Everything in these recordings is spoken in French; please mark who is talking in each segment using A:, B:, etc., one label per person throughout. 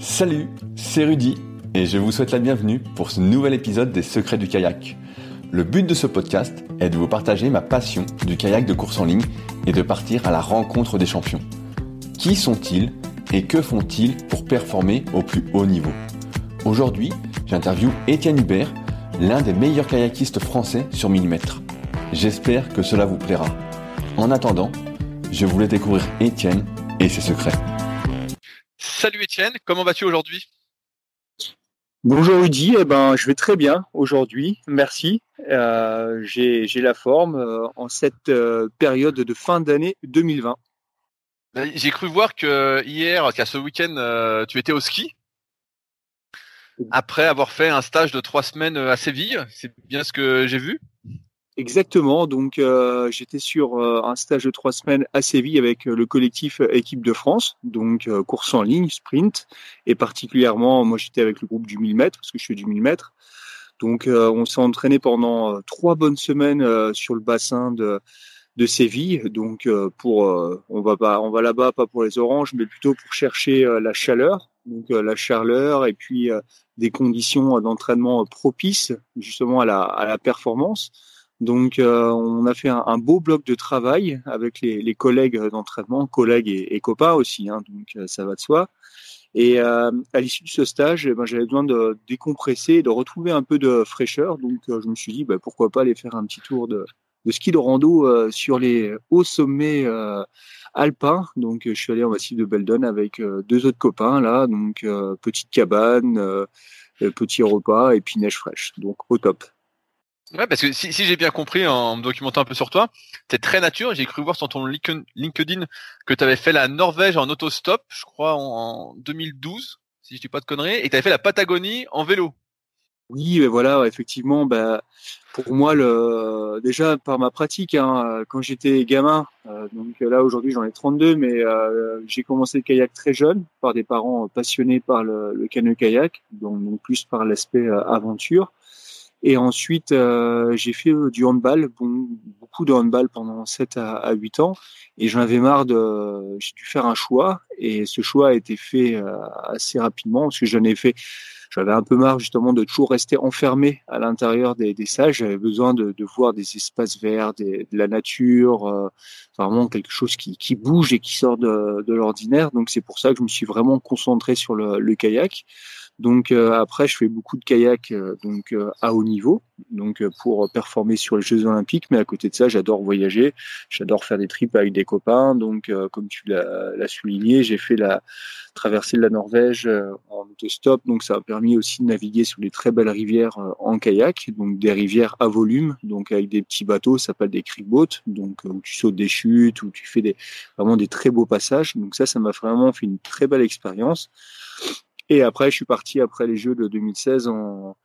A: Salut, c'est Rudy et je vous souhaite la bienvenue pour ce nouvel épisode des Secrets du kayak. Le but de ce podcast est de vous partager ma passion du kayak de course en ligne et de partir à la rencontre des champions. Qui sont-ils et que font-ils pour performer au plus haut niveau? Aujourd'hui, j'interviewe Étienne Hubert, l'un des meilleurs kayakistes français sur 1000 mètres. J'espère que cela vous plaira. En attendant, je voulais découvrir Étienne et ses secrets.
B: Salut Étienne, comment vas-tu aujourd'hui?
C: Bonjour Rudy, eh ben, je vais très bien aujourd'hui, merci. Euh, J'ai la forme euh, en cette euh, période de fin d'année 2020.
B: Ben, j'ai cru voir que hier, qu'à ce week-end, tu étais au ski. Après avoir fait un stage de trois semaines à Séville, c'est bien ce que j'ai vu?
C: Exactement. Donc, euh, j'étais sur euh, un stage de trois semaines à Séville avec euh, le collectif Équipe de France, donc course en ligne, sprint, et particulièrement, moi, j'étais avec le groupe du 1000 mètres parce que je fais du 1000 mètres. Donc, on s'est entraîné pendant trois bonnes semaines sur le bassin de de Séville. Donc, pour on va pas, on va là-bas pas pour les oranges, mais plutôt pour chercher la chaleur. Donc, la chaleur et puis des conditions d'entraînement propices justement à la, à la performance. Donc, euh, on a fait un, beau bloc de travail avec les, collègues d'entraînement, collègues et, copains aussi, hein, donc euh, ça va de soi. Et euh, à l'issue de ce stage, eh ben, j'avais besoin de décompresser, de retrouver un peu de fraîcheur. Donc, je me suis dit, bah, pourquoi pas aller faire un petit tour de, ski de rando sur les hauts sommets alpins. Donc, je suis allé en massif de Beldon avec deux autres copains là. Donc, petite cabane, petit repas et puis neige fraîche. Donc, au top.
B: Ouais, parce que si, si j'ai bien compris en me documentant un peu sur toi, t'es très nature. J'ai cru voir sur ton LinkedIn que tu avais fait la Norvège en autostop, je crois en 2012, si je dis pas de conneries, et tu avais fait la Patagonie en vélo.
C: Oui, mais voilà, effectivement, bah, pour moi, le, déjà par ma pratique, hein, quand j'étais gamin, euh, donc là aujourd'hui j'en ai 32, mais euh, j'ai commencé le kayak très jeune par des parents passionnés par le, le canoë-kayak, donc, donc, plus par l'aspect euh, aventure. Et ensuite, euh, j'ai fait euh, du handball, bon, beaucoup de handball pendant 7 à, à 8 ans. Et j'en avais marre de. J'ai dû faire un choix. Et ce choix a été fait euh, assez rapidement parce que j'en ai fait. J'avais un peu marre justement de toujours rester enfermé à l'intérieur des, des salles. J'avais besoin de, de, voir des espaces verts, de la nature, euh, vraiment quelque chose qui, qui, bouge et qui sort de, de l'ordinaire. Donc c'est pour ça que je me suis vraiment concentré sur le, le kayak. Donc euh, après, je fais beaucoup de kayak euh, donc euh, à haut niveau, donc pour performer sur les Jeux Olympiques. Mais à côté de ça, j'adore voyager, j'adore faire des trips avec des copains. Donc comme tu l'as souligné, j'ai fait la traversée de la Norvège en autostop. Donc ça a permis aussi de naviguer sur des très belles rivières en kayak, donc des rivières à volume, donc avec des petits bateaux, ça s'appelle des boats, donc où tu sautes des chutes, où tu fais des vraiment des très beaux passages. Donc ça, ça m'a vraiment fait une très belle expérience. Et après, je suis parti après les Jeux de 2016 en,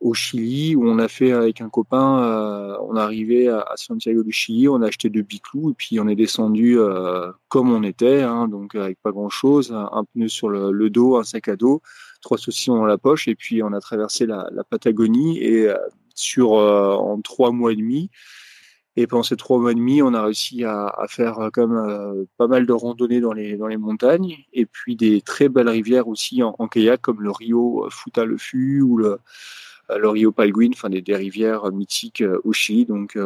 C: au Chili, où on a fait avec un copain, euh, on est arrivé à, Santiago du Chili, on a acheté deux biclous et puis on est descendu euh, comme on était, hein, donc avec pas grand-chose, un, pneu sur le, dos, un sac à dos, trois saucissons dans la poche et puis on a traversé la, la Patagonie et euh, sur en trois mois et demi, et pendant ces trois mois et demi, on a réussi à, à faire euh, comme euh, pas mal de randonnées dans les dans les montagnes et puis des très belles rivières aussi en, en kayak comme le Rio Futa le Fu ou le euh, le Rio Palguin, enfin des, des rivières mythiques au Chili. Donc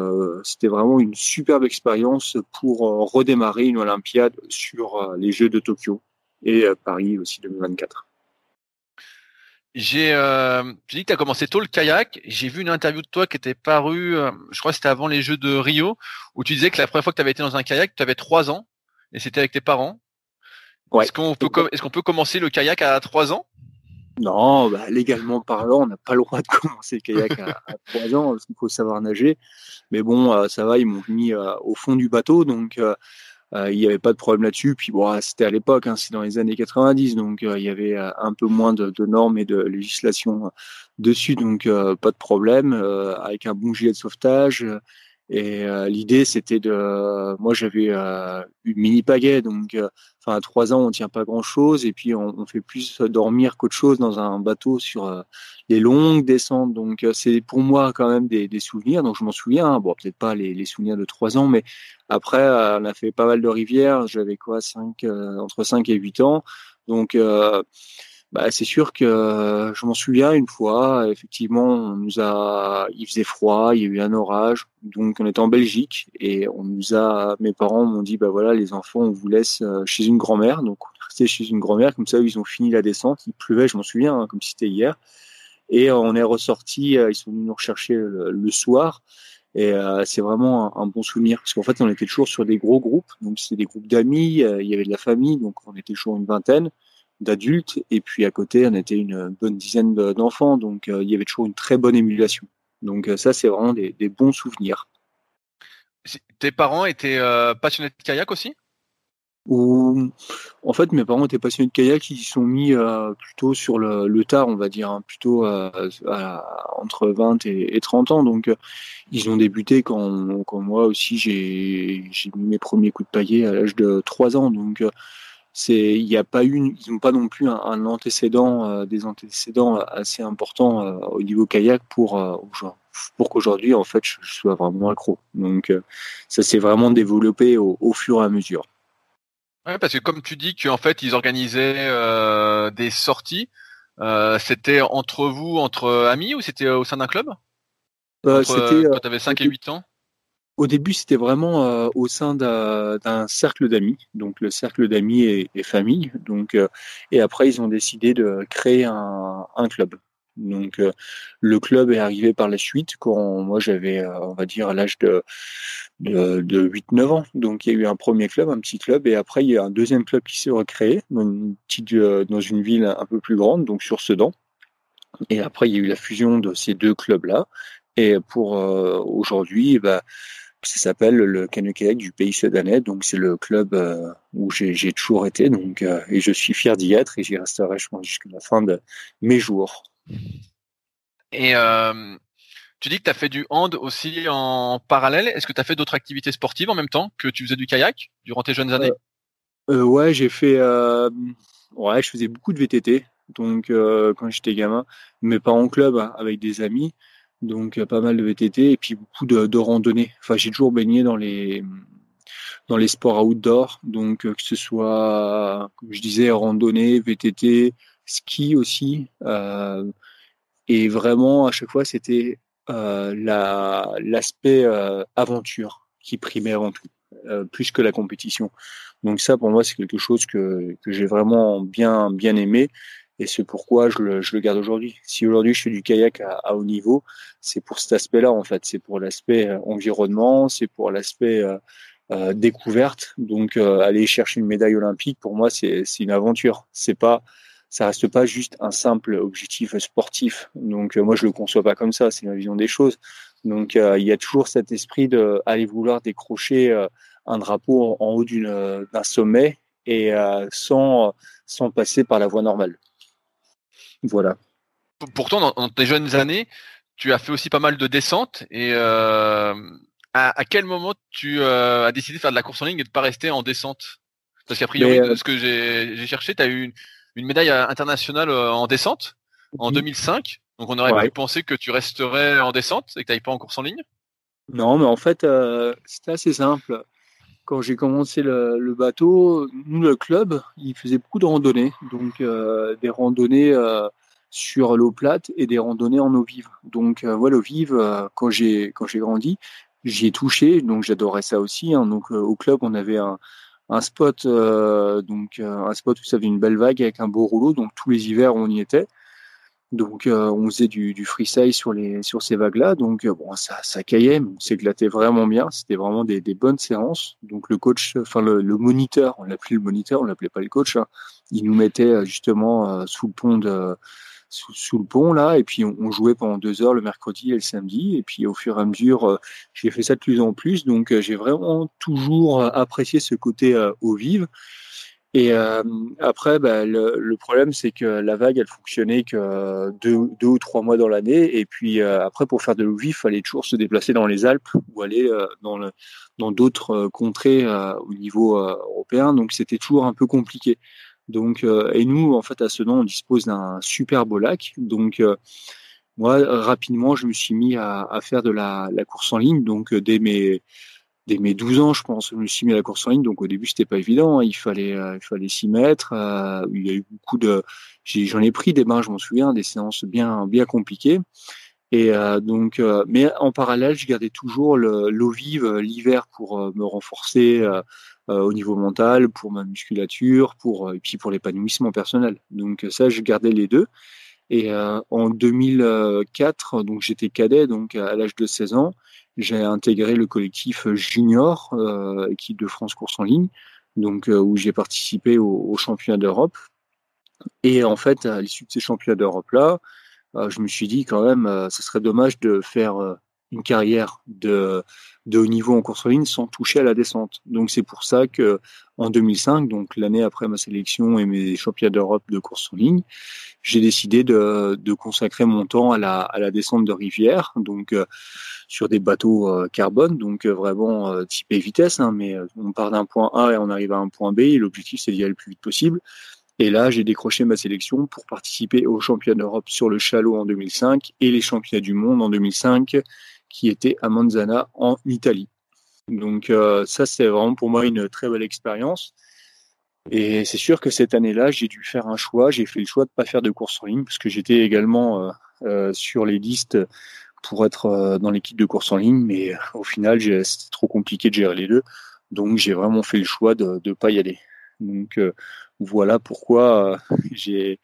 C: c'était vraiment une superbe expérience pour redémarrer une Olympiade sur les Jeux de Tokyo et Paris aussi 2024.
B: J'ai euh, dit que tu as commencé tôt le kayak. J'ai vu une interview de toi qui était parue, euh, je crois que c'était avant les Jeux de Rio, où tu disais que la première fois que tu avais été dans un kayak, tu avais trois ans, et c'était avec tes parents. Ouais. Est-ce qu'on peut, est qu'on peut commencer le kayak à trois ans?
C: Non, bah, légalement parlant, on n'a pas le droit de commencer le kayak à, trois ans, parce qu'il faut savoir nager. Mais bon, euh, ça va, ils m'ont mis euh, au fond du bateau, donc euh, il n'y avait pas de problème là-dessus. Puis bon, c'était à l'époque, hein, c'est dans les années 90, donc euh, il y avait euh, un peu moins de, de, normes et de législation dessus, donc pas de problème. avec un bon gilet de sauvetage. Et l'idée, c'était de, moi, j'avais une mini pagaie, donc, enfin, à trois ans, on tient pas grand-chose, et puis on, on, fait plus dormir qu'autre chose dans un bateau sur les longues descentes. Donc, c'est pour moi quand même des, des souvenirs. Donc, je m'en souviens. Hein. bon, peut-être pas les, les, souvenirs de trois ans, mais après, euh, on a fait pas mal de rivières. J'avais quoi, cinq, euh, entre 5 et 8 ans. Donc, euh, bah, c'est sûr que je m'en souviens une fois, effectivement, on nous a, il faisait froid, il y a eu un orage, donc on était en Belgique et on nous a, mes parents m'ont dit, bah voilà, les enfants, on vous laisse chez une grand-mère, donc on est resté chez une grand-mère, comme ça ils ont fini la descente, il pleuvait, je m'en souviens, hein, comme si c'était hier, et on est ressorti, ils sont venus nous rechercher le, soir. Et c'est vraiment un, bon souvenir. Parce qu'en fait, on était toujours sur des gros groupes. Donc, c'était des groupes d'amis, il y avait de la famille, donc on était toujours une vingtaine d'adultes, et puis à côté, on était une bonne dizaine d'enfants, donc euh, il y avait toujours une très bonne émulation. Donc euh, ça, c'est vraiment des, bons souvenirs.
B: Tes parents étaient euh, passionnés de kayak aussi?
C: Ou en fait, mes parents étaient passionnés de kayak, ils sont mis plutôt sur le, tard, on va dire, hein, plutôt entre 20 et, 30 ans. Donc, ils ont débuté quand, quand moi aussi j'ai mis mes premiers coups de paillet à l'âge de 3 ans. Donc, c'est il n'y a pas ils n'ont pas non plus un, antécédent euh, des antécédents assez importants euh, au niveau kayak pour euh, pour qu'aujourd'hui en fait je, sois vraiment accro. Donc ça s'est vraiment développé au, fur et à mesure.
B: Ouais, parce que comme tu dis qu'en fait ils organisaient des sorties c'était entre vous entre amis ou c'était au sein d'un club? C'était quand tu avais 5 et 8 ans?
C: Au début, c'était vraiment euh, au sein d'un cercle d'amis, donc le cercle d'amis et, et, famille. Donc, euh, et après, ils ont décidé de créer un, un club. Donc, euh, le club est arrivé par la suite quand moi j'avais, on va dire, l'âge de, de, de 8-9 ans. Donc, il y a eu un premier club, un petit club, et après, il y a un deuxième club qui s'est recréé dans une petite, dans une ville un peu plus grande, donc sur Sedan. Et après, il y a eu la fusion de ces deux clubs-là. Et pour aujourd'hui, bah, ça s'appelle le Canoë Kayak du pays sudanais. Donc c'est le club euh, où j'ai toujours été. Donc euh, et je suis fier d'y être et j'y resterai je pense jusqu'à la fin de mes jours.
B: Et euh, tu dis que tu as fait du hand aussi en parallèle. Est-ce que tu as fait d'autres activités sportives en même temps que tu faisais du kayak durant tes jeunes années?
C: Ouais, j'ai fait. ouais, je faisais beaucoup de VTT. Donc quand j'étais gamin, mais pas en club hein, avec des amis donc pas mal de VTT et puis beaucoup de, randonnées. Enfin, j'ai toujours baigné dans les dans les sports outdoor, donc que ce soit, comme je disais, randonnée, VTT, ski aussi, euh, et vraiment à chaque fois c'était euh, la l'aspect euh, aventure qui primait avant tout, euh, plus que la compétition. Donc ça pour moi c'est quelque chose que que j'ai vraiment bien bien aimé et c'est pourquoi je le, je le garde aujourd'hui. Si aujourd'hui je fais du kayak à, haut niveau, c'est pour cet aspect-là en fait. C'est pour l'aspect euh, environnement, c'est pour l'aspect euh, euh découverte. Donc euh, aller chercher une médaille olympique pour moi c'est une aventure. C'est pas ça reste pas juste un simple objectif sportif. Donc moi je le conçois pas comme ça. C'est ma vision des choses. Donc il y a toujours cet esprit de aller vouloir décrocher un drapeau en haut d'un sommet et sans sans passer par la voie normale. Voilà.
B: Pourtant, dans, tes jeunes années, tu as fait aussi pas mal de descentes. Et euh, à, quel moment tu euh, as décidé de faire de la course en ligne et de pas rester en descente? Parce qu'à priori, euh, ce que j'ai cherché, tu as eu une, médaille internationale en descente en 2005. Donc on aurait pu penser que tu resterais en descente et que tu n'ailles pas en course en ligne?
C: Non, mais en fait, c'était assez simple quand j'ai commencé le, bateau, nous, le club, il faisait beaucoup de randonnées. Donc, euh, des randonnées euh, sur l'eau plate et des randonnées en eau vive. Donc, euh, voilà, l'eau vive, j'ai quand j'ai grandi, j'y ai touché. Donc, j'adorais ça aussi. Hein. Donc, au club, on avait un, un spot, donc un spot où ça avait une belle vague avec un beau rouleau. Donc, tous les hivers, on y était. Donc euh, on faisait du, du freestyle sur ces vagues-là. Donc euh, bon, ça ça caillait, on s'éclatait vraiment bien. C'était vraiment des, bonnes séances. Donc le coach, enfin le, le moniteur, on l'appelait le moniteur, on l'appelait pas le coach. Hein. il nous mettait euh, justement sous le pont de sous, le pont là, et puis on, on, jouait pendant deux heures le mercredi et le samedi. Et puis au fur et à mesure, j'ai fait ça de plus en plus. Donc j'ai vraiment toujours apprécié ce côté eau vive. Et euh, après, bah, le, problème, c'est que la vague, elle fonctionnait que deux, ou trois mois dans l'année. Et puis euh, après, pour faire de l'eau il fallait toujours se déplacer dans les Alpes ou aller euh, dans d'autres contrées au niveau européen. Donc c'était toujours un peu compliqué. Donc et nous, en fait, à Sedan, on dispose d'un super beau lac. Donc moi, rapidement, je me suis mis à, faire de la, course en ligne. Donc dès mes dès mes 12 ans, je pense, je me suis mis à la course en ligne. Donc au début, c'était pas évident. Hein. Il fallait, il fallait s'y mettre. il y a eu beaucoup de, j'en ai, pris des bains, je m'en souviens, des séances bien, bien compliquées. Et donc, mais en parallèle, je gardais toujours l'eau vive l'hiver pour me renforcer au niveau mental, pour ma musculature, pour et puis pour l'épanouissement personnel. Donc ça, je gardais les deux. Et euh, en 2004, donc j'étais cadet, donc à l'âge de 16 ans, j'ai intégré le collectif junior, euh, équipe de France course en ligne, donc euh, où j'ai participé au, au championnat d'Europe. Et en fait, à l'issue de ces championnats d'Europe là, euh, je me suis dit quand même, euh, ce serait dommage de faire une carrière de, de haut niveau en course en ligne sans toucher à la descente. Donc c'est pour ça que en 2005, donc l'année après ma sélection et mes championnats d'Europe de course en ligne, j'ai décidé de, de, consacrer mon temps à la, à la descente de rivière, donc euh, sur des bateaux euh, carbone, donc euh, vraiment typé vitesse, hein, mais on part d'un point A et on arrive à un point B, et l'objectif c'est d'y aller le plus vite possible. Et là, j'ai décroché ma sélection pour participer aux championnats d'Europe sur le chalot en 2005 et les championnats du monde en 2005 qui était à Manzana en Italie. Donc euh, ça, c'est vraiment pour moi une très belle expérience. Et c'est sûr que cette année-là, j'ai dû faire un choix. J'ai fait le choix de pas faire de course en ligne parce que j'étais également euh, euh, sur les listes pour être dans l'équipe de course en ligne, mais au final, c'était trop compliqué de gérer les deux. Donc j'ai vraiment fait le choix de ne pas y aller. Donc voilà pourquoi j'ai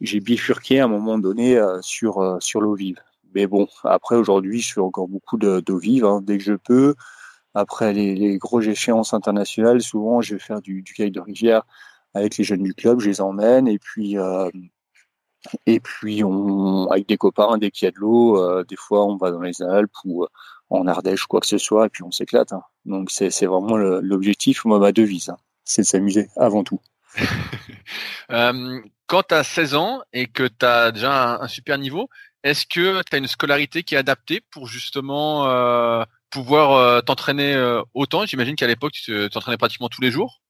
C: j'ai bifurqué à un moment donné sur sur l'eau vive. Mais bon, après aujourd'hui, je fais encore beaucoup d'eau vive hein, dès que je peux. Après les, les grosses échéances internationales, souvent je vais faire du, du kayak de rivière avec les jeunes du club, je les emmène et puis euh, et puis on avec des copains dès qu'il y a de l'eau, euh, des fois on va dans les Alpes ou euh, en Ardèche quoi que ce soit et puis on s'éclate. Hein. Donc c'est vraiment l'objectif, moi ma devise, hein. c'est de s'amuser avant tout.
B: quand tu as 16 ans et que tu as déjà un super niveau, est-ce que tu as une scolarité qui est adaptée pour justement euh, pouvoir euh, t'entraîner euh, autant? J'imagine qu'à l'époque, tu t'entraînais pratiquement tous les jours.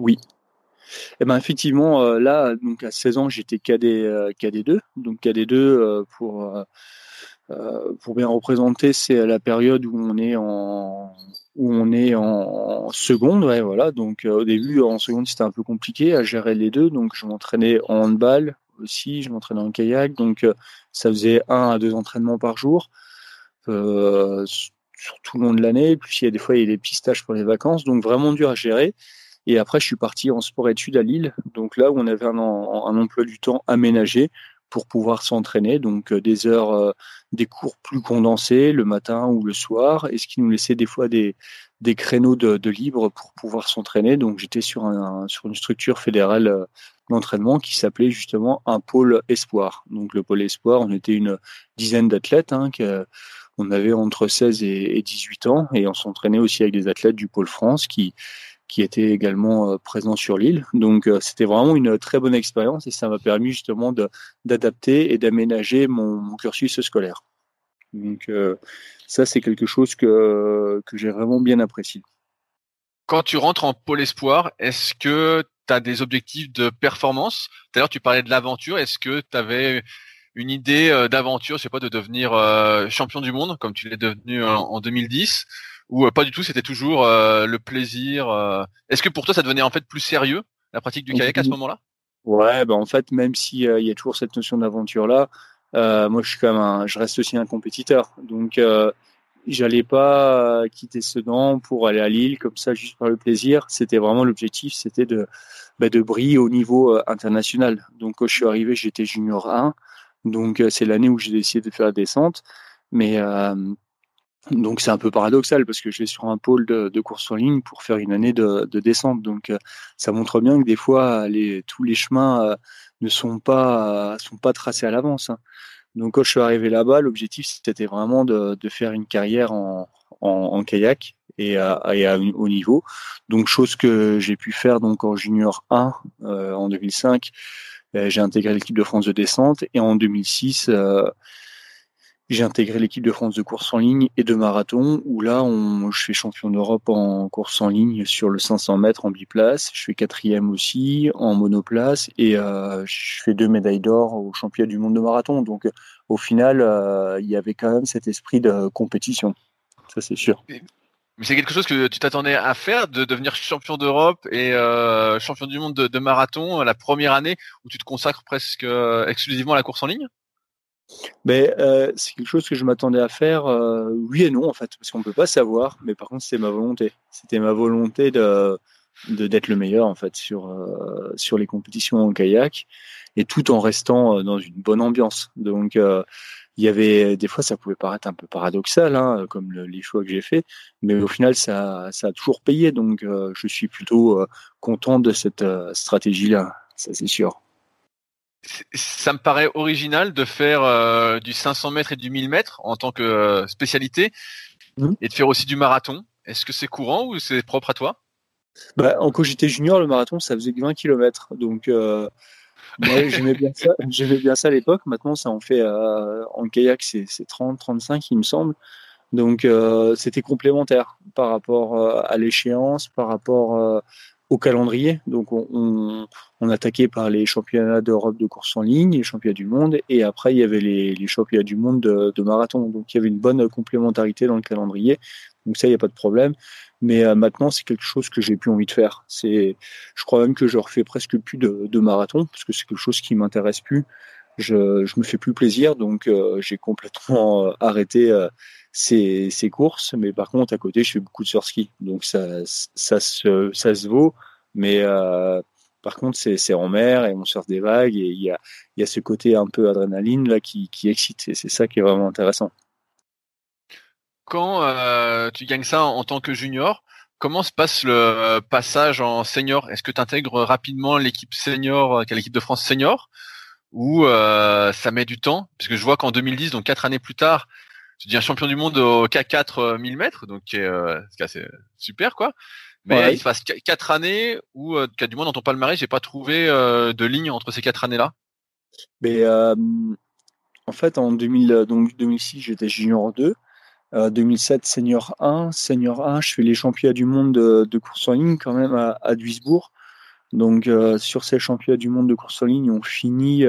C: Oui. Eh ben effectivement, là, donc à 16 ans, j'étais cadet, cadet 2. Donc cadet 2, pour, bien représenter, c'est la période où on est en, où seconde. Voilà. Donc au début, en seconde, c'était un peu compliqué à gérer les deux. Donc je m'entraînais en handball, aussi, je m'entraînais en kayak, donc euh, ça faisait un à deux entraînements par jour euh, sur tout le long de l'année. Puis il y a des fois il y a des pistaches pour les vacances, donc vraiment dur à gérer. Et après, je suis parti en sport-études à Lille, donc là où on avait un, emploi du temps aménagé pour pouvoir s'entraîner, donc euh, des heures, des cours plus condensés le matin ou le soir, et ce qui nous laissait des fois des, des créneaux de, libre pour pouvoir s'entraîner. Donc j'étais sur, un, sur une structure fédérale d'entraînement qui s'appelait justement un pôle espoir. Donc le pôle espoir, on était une dizaine d'athlètes, hein, on avait entre 16 et 18 ans, et on s'entraînait aussi avec des athlètes du pôle France qui qui étaient également euh, présents sur l'île. Donc euh, c'était vraiment une très bonne expérience et ça m'a permis justement d'adapter et d'aménager mon, cursus scolaire. Donc euh, ça c'est quelque chose que, que j'ai vraiment bien apprécié.
B: Quand tu rentres en pôle espoir, est-ce que tu as des objectifs de performance? D'ailleurs, tu parlais de l'aventure. Est-ce que tu avais une idée euh, d'aventure, je sais pas, de devenir euh, champion du monde comme tu l'es devenu en, 2010 ou euh, pas du tout C'était toujours le plaisir. Est-ce que pour toi, ça devenait en fait plus sérieux la pratique du kayak à ce moment-là?
C: Ouais, ben en fait, même s'il y a toujours cette notion d'aventure là, moi je suis un, je reste aussi un compétiteur. Donc j'allais pas quitter Sedan pour aller à Lille comme ça juste par le plaisir. C'était vraiment l'objectif, c'était de bah, de briller au niveau euh, international. Donc quand je suis arrivé, j'étais junior 1. Donc euh, c'est l'année où j'ai décidé de faire la descente. Mais euh, donc c'est un peu paradoxal parce que je vais sur un pôle de, course en ligne pour faire une année de, de descente. Donc ça montre bien que des fois tous les chemins ne sont pas sont pas tracés à l'avance. Hein. Donc quand je suis arrivé là-bas, l'objectif c'était vraiment de, de, faire une carrière en, en, en kayak et à, et à haut niveau. Donc chose que j'ai pu faire donc en junior 1 euh, en 2005. Euh, j'ai intégré l'équipe de France de descente et en 2006 euh, j'ai intégré l'équipe de France de course en ligne et de marathon, où là, on, je fais champion d'Europe en course en ligne sur le 500 mètres en biplace. Je fais quatrième aussi en monoplace et euh, je fais deux médailles d'or au championnat du monde de marathon. Donc, au final, euh, il y avait quand même cet esprit de compétition. Ça, c'est sûr.
B: Mais c'est quelque chose que tu t'attendais à faire, de devenir champion d'Europe et champion du monde de, marathon la première année où tu te consacres presque exclusivement à la course en ligne?
C: Mais euh, c'est quelque chose que je m'attendais à faire, euh, oui et non en fait, parce qu'on peut pas savoir. Mais par contre, c'était ma volonté. C'était ma volonté de d'être le meilleur en fait sur euh, sur les compétitions en kayak et tout en restant dans une bonne ambiance. Donc il y avait des fois ça pouvait paraître un peu paradoxal hein, comme les choix que j'ai fait mais au final ça ça a toujours payé donc je suis plutôt content de cette stratégie là ça c'est sûr
B: ça me paraît original de faire euh, du 500 mètres et du 1000 mètres en tant que euh, spécialité mmh. et de faire aussi du marathon. Est-ce que c'est courant ou c'est propre à toi?
C: Bah, Quand j'étais junior, le marathon, ça faisait 20 km. Donc, euh, j'aimais bien ça. J'aimais bien ça à l'époque. Maintenant, ça en fait en kayak, c'est 30, 35, il me semble. Donc, c'était complémentaire par rapport à l'échéance, par rapport au calendrier. Donc on, on, attaquait par les championnats d'Europe de course en ligne, les championnats du monde, et après il y avait les, les championnats du monde de, marathon. Donc il y avait une bonne complémentarité dans le calendrier. Donc ça, il n'y a pas de problème. Mais euh, maintenant, c'est quelque chose que j'ai plus envie de faire. C'est, je crois même que je refais presque plus de, de marathon parce que c'est quelque chose qui m'intéresse plus. Je, je me fais plus plaisir, donc euh, j'ai complètement euh, arrêté ces, courses, mais par contre, à côté, je fais beaucoup de surski. Donc, ça, ça, se, ça se vaut. Mais euh, par contre, c'est en mer et on surfe des vagues et il y a, y a ce côté un peu adrénaline là qui, qui excite. Et c'est ça qui est vraiment intéressant.
B: Quand euh, tu gagnes ça en, tant que junior, comment se passe le passage en senior? Est-ce que tu intègres rapidement l'équipe senior, euh, l'équipe de France senior? Ou ça met du temps? Parce que je vois qu'en 2010, donc quatre années plus tard, tu deviens champion du monde au K4 1000 mètres, donc euh, c'est super quoi. Mais il se passe quatre années où, euh, du moins dans ton palmarès, j'ai pas trouvé euh, de ligne entre ces quatre années-là.
C: Mais euh, en fait, en 2000, donc 2006, j'étais junior 2. 2007, senior 1. Senior 1, je fais les championnats du monde de, course en ligne quand même à, à Duisbourg. Donc sur ces championnats du monde de course en ligne, on finit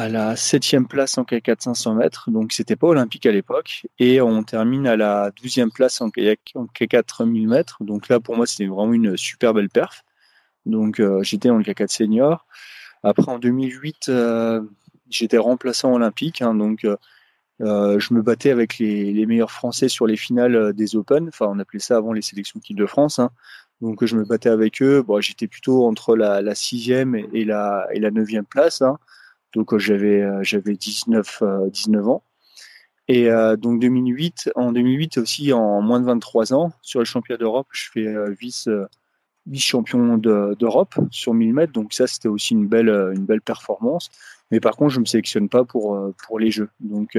C: à la septième place en kayak 500 mètres, donc c'était pas olympique à l'époque, et on termine à la douzième place en kayak en K4 1000 mètres. Donc là, pour moi, c'était vraiment une super belle perf. Donc euh, j'étais en K4 senior. Après, en 2008, euh, j'étais remplaçant olympique, hein, donc euh, je me battais avec les, meilleurs Français sur les finales des Open. Enfin, on appelait ça avant les sélections d'équipe de France. Hein. Donc je me battais avec eux. Bon, j'étais plutôt entre la, sixième et la et la neuvième place. Hein. Donc euh, j'avais euh, j'avais 19 19 euh, ans. Et donc 2008, en 2008 aussi en moins de 23 ans sur le championnat d'Europe, je fais vice vice champion d'Europe sur 1000 mètres. Donc ça c'était aussi une belle une belle performance. Mais par contre je me sélectionne pas pour pour les Jeux. Donc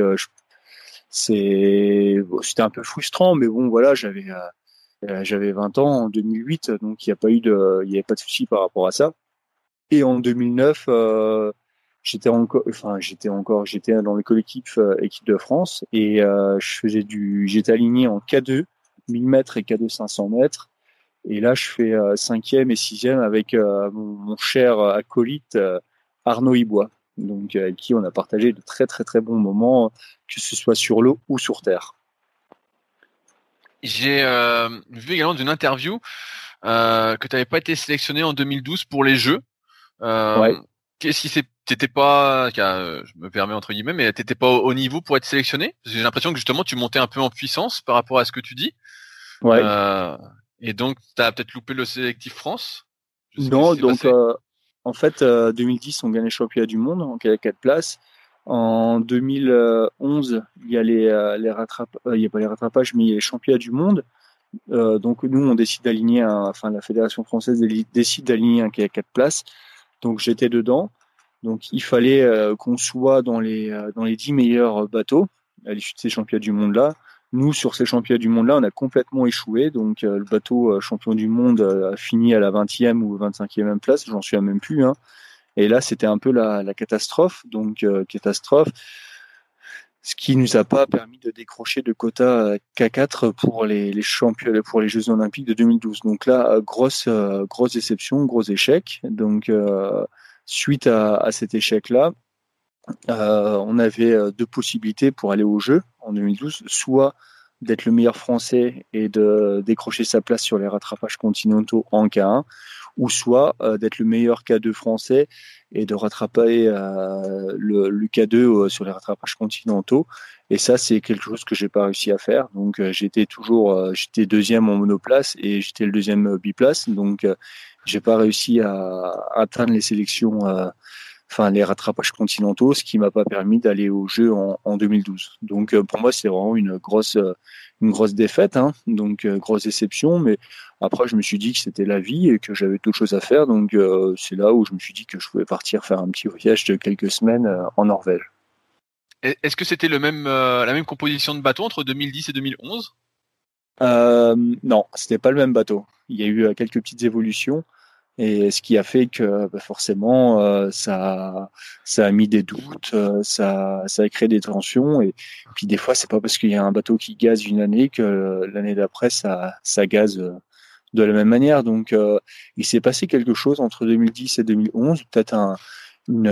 C: c'est c'était un peu frustrant, mais bon voilà j'avais j'avais 20 ans en 2008, donc il n'y a pas eu de il y avait pas de souci par rapport à ça. Et en 2009 j'étais encore, enfin j'étais encore, j'étais dans le collectif euh, équipe de France et euh, je faisais du, j'étais aligné en K2 1000 mètres et K2 500 mètres. Et là, je fais euh, cinquième et sixième avec mon, cher acolyte Arnaud Ibois, donc avec qui on a partagé de très très très bons moments, que ce soit sur l'eau ou sur terre.
B: J'ai vu également d'une interview que tu n'avais pas été sélectionné en 2012 pour les Jeux. Ouais. Qu'est-ce qui s'est t'étais pas, euh, je me permets entre guillemets, mais t'étais pas au niveau pour être sélectionné? J'ai l'impression que justement tu montais un peu en puissance par rapport à ce que tu dis. Ouais. Euh, et donc tu as peut-être loupé le sélectif France?
C: Non, donc euh, en fait 2010 on gagne les championnats du monde, on gagne 4 places. En 2011 il y a les, les rattrapages, il y a pas les rattrapages, mais il y a les championnats du monde. donc nous on décide d'aligner, enfin la fédération française décide d'aligner un qui a 4 places. Donc j'étais dedans. Donc il fallait euh, qu'on soit dans les euh, dans les dix meilleurs bateaux à l'issue de ces championnats du monde là. Nous sur ces championnats du monde là, on a complètement échoué. Donc euh, le bateau champion du monde a fini à la 20e ou 25e place, j'en suis même plus. Hein. Et là c'était un peu la, catastrophe. Donc catastrophe ce qui nous a pas permis de décrocher de quota K4 pour les, les championnats pour les Jeux Olympiques de 2012. Donc là, grosse grosse déception, gros échec. Donc suite à, cet échec-là, euh, on avait euh, deux possibilités pour aller au jeu en 2012, soit d'être le meilleur français et de décrocher sa place sur les rattrapages continentaux en K1, ou soit d'être le meilleur K2 français et de rattraper le, le, K2 sur les rattrapages continentaux. Et ça, c'est quelque chose que j'ai pas réussi à faire. Donc, j'étais toujours, j'étais deuxième en monoplace et j'étais le deuxième biplace. Donc, j'ai pas réussi à, atteindre les sélections enfin les rattrapages continentaux, ce qui m'a pas permis d'aller au jeu en, en 2012. Donc euh, pour moi c'est vraiment une grosse euh, une grosse défaite, hein, donc euh, grosse déception. Mais après je me suis dit que c'était la vie et que j'avais d'autres choses à faire, donc c'est là où je me suis dit que je pouvais partir faire un petit voyage de quelques semaines en Norvège.
B: Est-ce que c'était le même la même composition de bateau entre 2010 et 2011
C: euh, Non, c'était pas le même bateau. Il y a eu quelques petites évolutions et ce qui a fait que bah, forcément euh, ça ça a mis des doutes, euh, ça ça a créé des tensions et puis des fois c'est pas parce qu'il y a un bateau qui gaze une année que l'année d'après ça ça gaze euh, de la même manière. Donc il s'est passé quelque chose entre 2010 et 2011, peut-être un une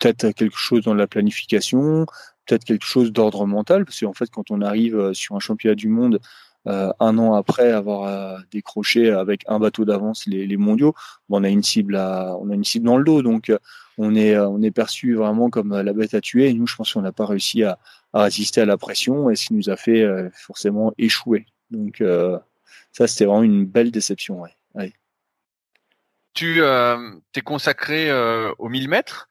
C: peut-être quelque chose dans la planification, peut-être quelque chose d'ordre mental parce qu'en fait quand on arrive sur un championnat du monde euh, un an après avoir euh, décroché avec un bateau d'avance les, les, mondiaux, on a une cible à, on a une cible dans le dos, donc euh, on est on est perçu vraiment comme la bête à tuer. Et nous, je pense qu'on n'a pas réussi à, à, résister à la pression et ce qui nous a fait forcément échouer. Donc ça, c'était vraiment une belle déception. Ouais.
B: Tu t'es consacré au 1000 mètres.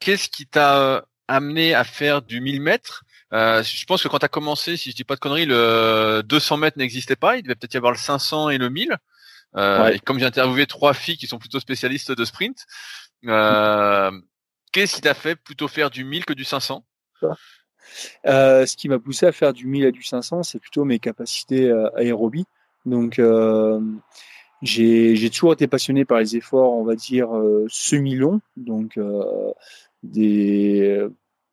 B: Qu'est-ce qui t'a amené à faire du 1000 mètres? Euh, je pense que quand tu as commencé, si je dis pas de conneries, le 200 mètres n'existait pas. Il devait peut-être y avoir le 500 et le 1000. Euh, et comme j'ai interviewé trois filles qui sont plutôt spécialistes de sprint, euh, qu'est-ce qui t'a fait plutôt faire du 1000 que du 500
C: euh, Ce qui m'a poussé à faire du 1000 et du 500, c'est plutôt mes capacités aérobie. Donc, j'ai toujours été passionné par les efforts, on va dire, semi-longs. Donc, des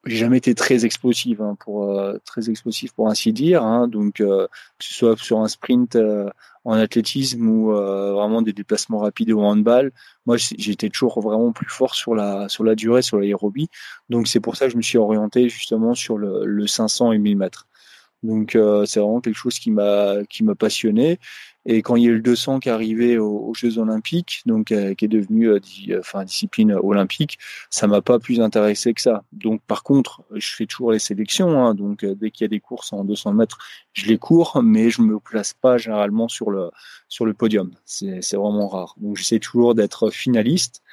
C: j'ai jamais été très explosif hein, pour euh, très explosif pour ainsi dire hein, donc euh, que ce soit sur un sprint euh, en athlétisme ou vraiment des déplacements rapides au handball moi j'étais toujours vraiment plus fort sur la sur la durée sur l'aérobie. Donc c'est pour ça que je me suis orienté justement sur le, le 500 et 1000 mètres. Donc c'est vraiment quelque chose qui m'a qui m'a passionné et quand il y a eu le 200 qui est arrivé aux, Jeux Olympiques, donc euh, qui est devenu euh, euh, discipline olympique, ça m'a pas plus intéressé que ça. Donc par contre, je fais toujours les sélections, hein, donc dès qu'il y a des courses en 200 mètres, je les cours, mais je me place pas généralement sur le sur le podium. C'est c'est vraiment rare. Donc j'essaie toujours d'être finaliste.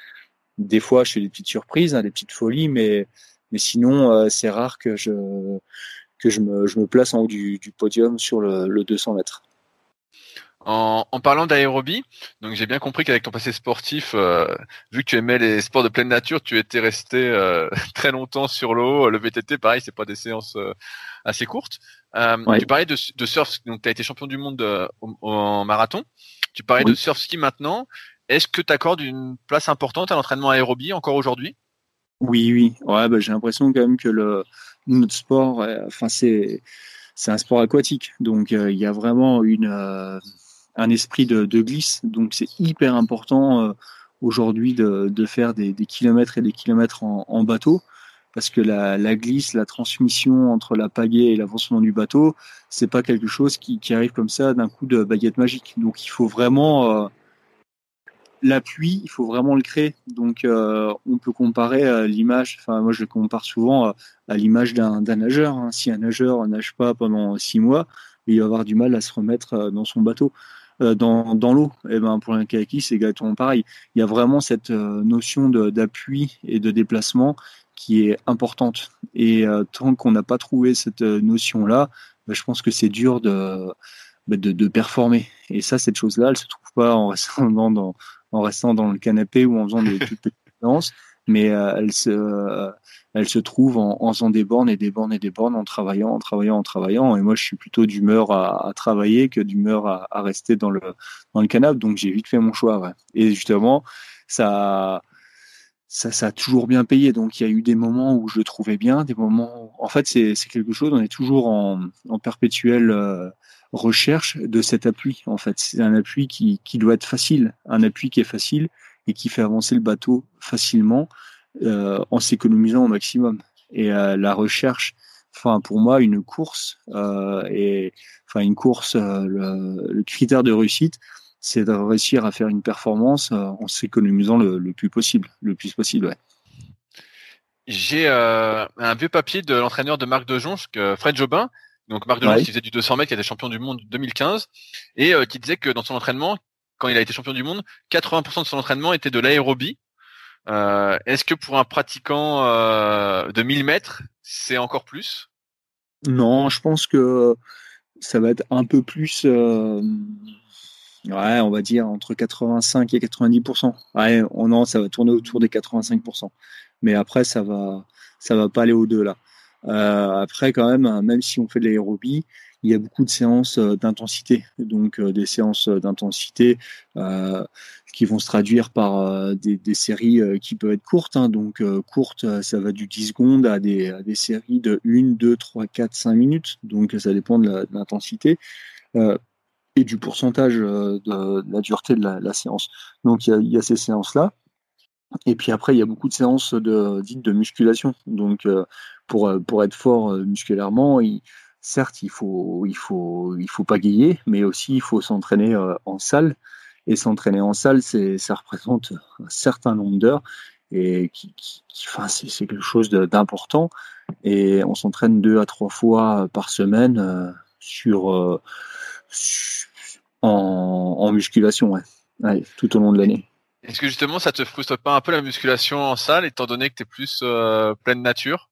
C: Des fois, je fais des petites surprises, hein, des petites folies, mais mais sinon c'est rare que je que je me, je me place en haut du, du podium sur le, le 200 mètres.
B: En, en, parlant d'aérobie, donc j'ai bien compris qu'avec ton passé sportif, euh, vu que tu aimais les sports de pleine nature, tu étais resté euh, très longtemps sur l'eau. Le VTT, pareil, c'est pas des séances euh, assez courtes. Tu parlais de, de surf, donc tu as été champion du monde en marathon. Tu parlais de surf ski maintenant. Est-ce que tu accordes une place importante à l'entraînement aérobie encore aujourd'hui?
C: Oui, oui. Ouais, bah, j'ai l'impression quand même que le notre sport, enfin c'est c'est un sport aquatique, donc il y a vraiment une un esprit de, glisse. Donc c'est hyper important euh, aujourd'hui de, faire des, kilomètres et des kilomètres en, bateau parce que la, glisse, la transmission entre la pagaie et l'avancement du bateau, c'est pas quelque chose qui, arrive comme ça d'un coup de baguette magique. Donc il faut vraiment euh, l'appui, il faut vraiment le créer. Donc euh, on peut comparer l'image, enfin moi je compare souvent à, l'image d'un nageur. Hein. Si un nageur nage pas pendant six mois, il va avoir du mal à se remettre dans son bateau. Euh, dans, dans l'eau. Et eh ben pour un kayaki, c'est exactement pareil. Il y a vraiment cette euh, notion d'appui et de déplacement qui est importante. Et euh, tant qu'on n'a pas trouvé cette notion-là, ben, je pense que c'est dur de, ben, de, de, performer. Et ça, cette chose-là, elle se trouve pas en restant dans, en restant dans le canapé ou en faisant des toutes petites séances, mais elle se elle se trouve en, en, faisant des bornes et des bornes et des bornes, en travaillant, en travaillant, en travaillant. Et moi, je suis plutôt d'humeur à, travailler que d'humeur à, rester dans le dans le canapé. Donc, j'ai vite fait mon choix. Et justement, ça, ça, ça a toujours bien payé. Donc, il y a eu des moments où je le trouvais bien, des moments. En fait, c'est quelque chose. On est toujours en, en perpétuelle euh, recherche de cet appui. En fait, c'est un appui qui, qui doit être facile, un appui qui est facile et qui fait avancer le bateau facilement euh, en s'économisant au maximum. Et euh, la recherche enfin pour moi une course et enfin une course le, critère de réussite c'est de réussir à faire une performance en s'économisant le, le, plus possible le plus possible ouais.
B: J'ai un vieux papier de l'entraîneur de Marc Dejonge, Fred Jobin, donc Marc Dejonge qui faisait du 200 mètres, qui était champion du monde 2015, et qui disait que dans son entraînement, quand il a été champion du monde, 80% de son entraînement était de l'aérobie. Euh, Est-ce que pour un pratiquant euh, de 1000 mètres, c'est encore plus?
C: Non, je pense que ça va être un peu plus, euh, ouais, on va dire entre 85 et 90%. Ouais, on, non, ça va tourner autour des 85%. Mais après, ça va, va pas aller au-delà. Après, quand même, même si on fait de l'aérobie, il y a beaucoup de séances euh, d'intensité, donc euh, des séances d'intensité euh, qui vont se traduire par des, séries qui peuvent être courtes. Hein. donc courtes, ça va du 10 secondes à des, séries de 1, 2, 3, 4, 5 minutes. Donc ça dépend de l'intensité. et du pourcentage de, la dureté de la, séance. Donc il y a, ces séances-là. Et puis après, il y a beaucoup de séances dites de musculation. Donc pour, pour être fort musculairement, certes, il faut, il faut, il faut pagayer, mais aussi il faut s'entraîner euh, en salle. Et s'entraîner en salle, c'est, ça représente un certain nombre d'heures et qui, qui, enfin, c'est, quelque chose d'important. Et on s'entraîne deux à trois fois par semaine euh, sur, euh, en, en, musculation, ouais. tout au long de l'année.
B: Est-ce que justement ça te frustre pas un peu la musculation en salle, étant donné que tu es plus pleine nature?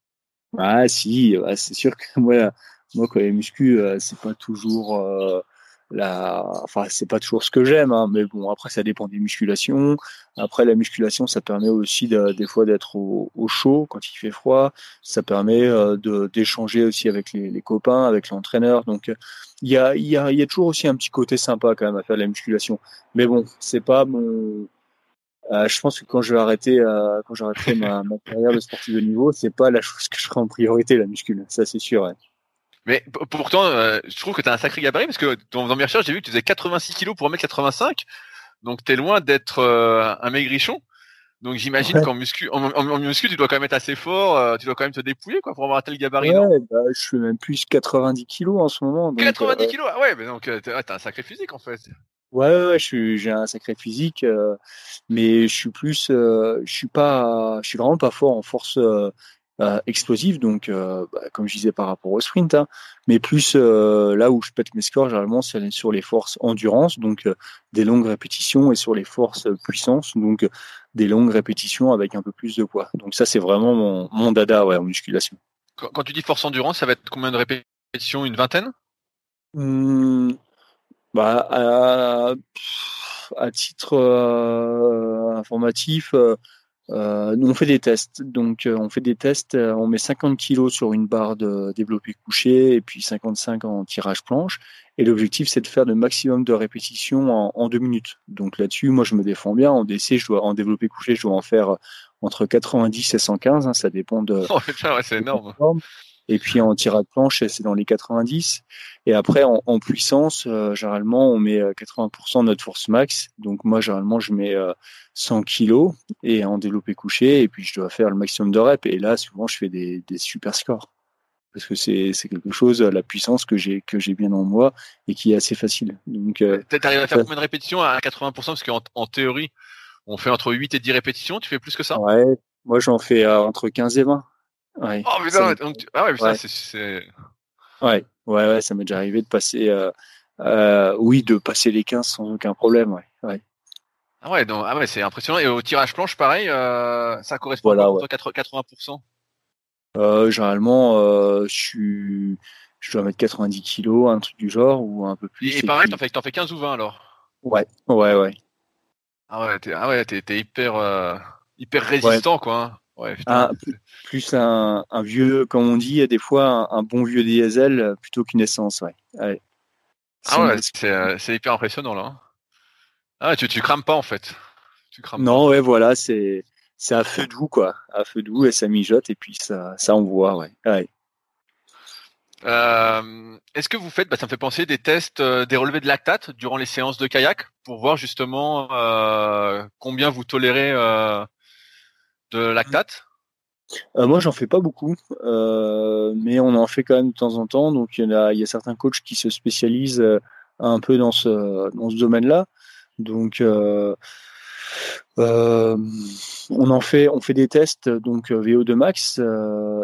C: Ah si, c'est sûr que moi moi, quand les muscu, euh, c'est pas toujours euh, la, enfin, c'est pas toujours ce que j'aime, hein, mais bon, après, ça dépend des musculations. Après, la musculation, ça permet aussi des fois d'être au, chaud quand il fait froid. Ça permet euh, de d'échanger aussi avec les, les copains, avec l'entraîneur. Donc, il y a, y, a, y a toujours aussi un petit côté sympa quand même à faire de la musculation. Mais bon, c'est pas mon euh, je pense que quand je vais arrêter, euh, quand j'arrêterai ma, ma carrière de sportif de niveau, c'est pas la chose que je ferai en priorité, la muscule. Ça, c'est sûr. Ouais.
B: Mais pourtant, euh, je trouve que tu as un sacré gabarit parce que dans, mes recherches, j'ai vu que tu faisais 86 kilos pour 1m85. Donc, tu es loin d'être euh, un maigrichon. Donc, j'imagine qu'en muscu, en, muscu, tu dois quand même être assez fort. Euh, tu dois quand même te dépouiller quoi, pour avoir un tel gabarit.
C: Ouais, bah, je fais même plus 90 kilos en ce moment.
B: 90 kilos Ah ouais, mais donc tu as un sacré physique en fait.
C: Ouais, ouais, j'ai un sacré physique, mais je suis plus, je suis pas, je suis vraiment pas fort en force euh, explosif, donc euh, bah, comme je disais par rapport au sprint, hein, mais plus euh, là où je pète mes scores généralement c'est sur les forces endurance, donc des longues répétitions, et sur les forces puissance, donc des longues répétitions avec un peu plus de poids. Donc ça c'est vraiment mon, mon dada ouais, en musculation.
B: Quand, tu dis force endurance, ça va être combien de répétitions? Une vingtaine?
C: Mmh, bah, à, à titre informatif, euh, nous, on fait des tests. Donc, euh, on fait des tests. Euh, on met 50 kilos sur une barre de développé couché et puis 55 en tirage planche. Et l'objectif, c'est de faire le maximum de répétitions en, en deux minutes. Donc là-dessus, moi, je me défends bien. En DC, je dois en développé couché, je dois en faire entre 90 et 115. Hein, ça dépend de.
B: Oh, c'est énorme.
C: Et puis en tirage planche, c'est dans les 90. Et après, en, en puissance, euh, généralement, on met 80% euh, de notre force max. Donc moi, généralement, je mets 100 euh, kilos et en développé couché. Et puis je dois faire le maximum de reps. Et là, souvent, je fais des, des super scores. Parce que c'est quelque chose, la puissance que j'ai que j'ai bien en moi et qui est assez facile. Donc,
B: euh, arrives à faire combien de répétitions à 80% Parce qu'en en théorie, on fait entre 8 et 10 répétitions. Tu fais plus que ça?
C: Ouais, moi j'en fais entre 15 et 20. Ouais,
B: oh putain, donc, ah ouais, putain, c'est.
C: Ouais, ouais, ouais, ça m'est déjà arrivé de passer, euh, euh, oui, de passer les 15 sans aucun problème, ouais. ouais.
B: Ah ouais, donc, ah ouais, c'est impressionnant. Et au tirage planche, pareil, euh, ça correspond voilà, à 80%.
C: Euh, généralement, je suis, je dois mettre 90 kilos, un truc du genre, ou un peu plus.
B: Et, pareil, t'en fais, fais 15 ou 20 alors?
C: Ouais, ouais, ouais.
B: Ah ouais, t'es, ah ouais, hyper résistant, quoi. Hein. Ouais,
C: plus un, un, vieux, comme on dit, des fois un, bon vieux diesel euh, plutôt qu'une essence, ouais.
B: Ah ouais, euh, c'est hyper impressionnant là. Hein. Ah, tu, tu crames pas en fait.
C: Tu crames non, ouais, voilà, c'est c'est à feu doux quoi, à feu doux et ça mijote et puis ça ça envoie, ouais. ouais.
B: Euh, Est-ce que vous faites, bah, ça me fait penser des tests, euh, des relevés de lactate durant les séances de kayak pour voir justement euh, combien vous tolérez de lactate?
C: Euh, Moi, j'en fais pas beaucoup, euh, mais on en fait quand même de temps en temps. Donc, il y, a, certains coachs qui se spécialisent un peu dans ce, dans ce domaine-là. Donc, euh, euh, on en fait, on fait des tests donc euh, VO2 max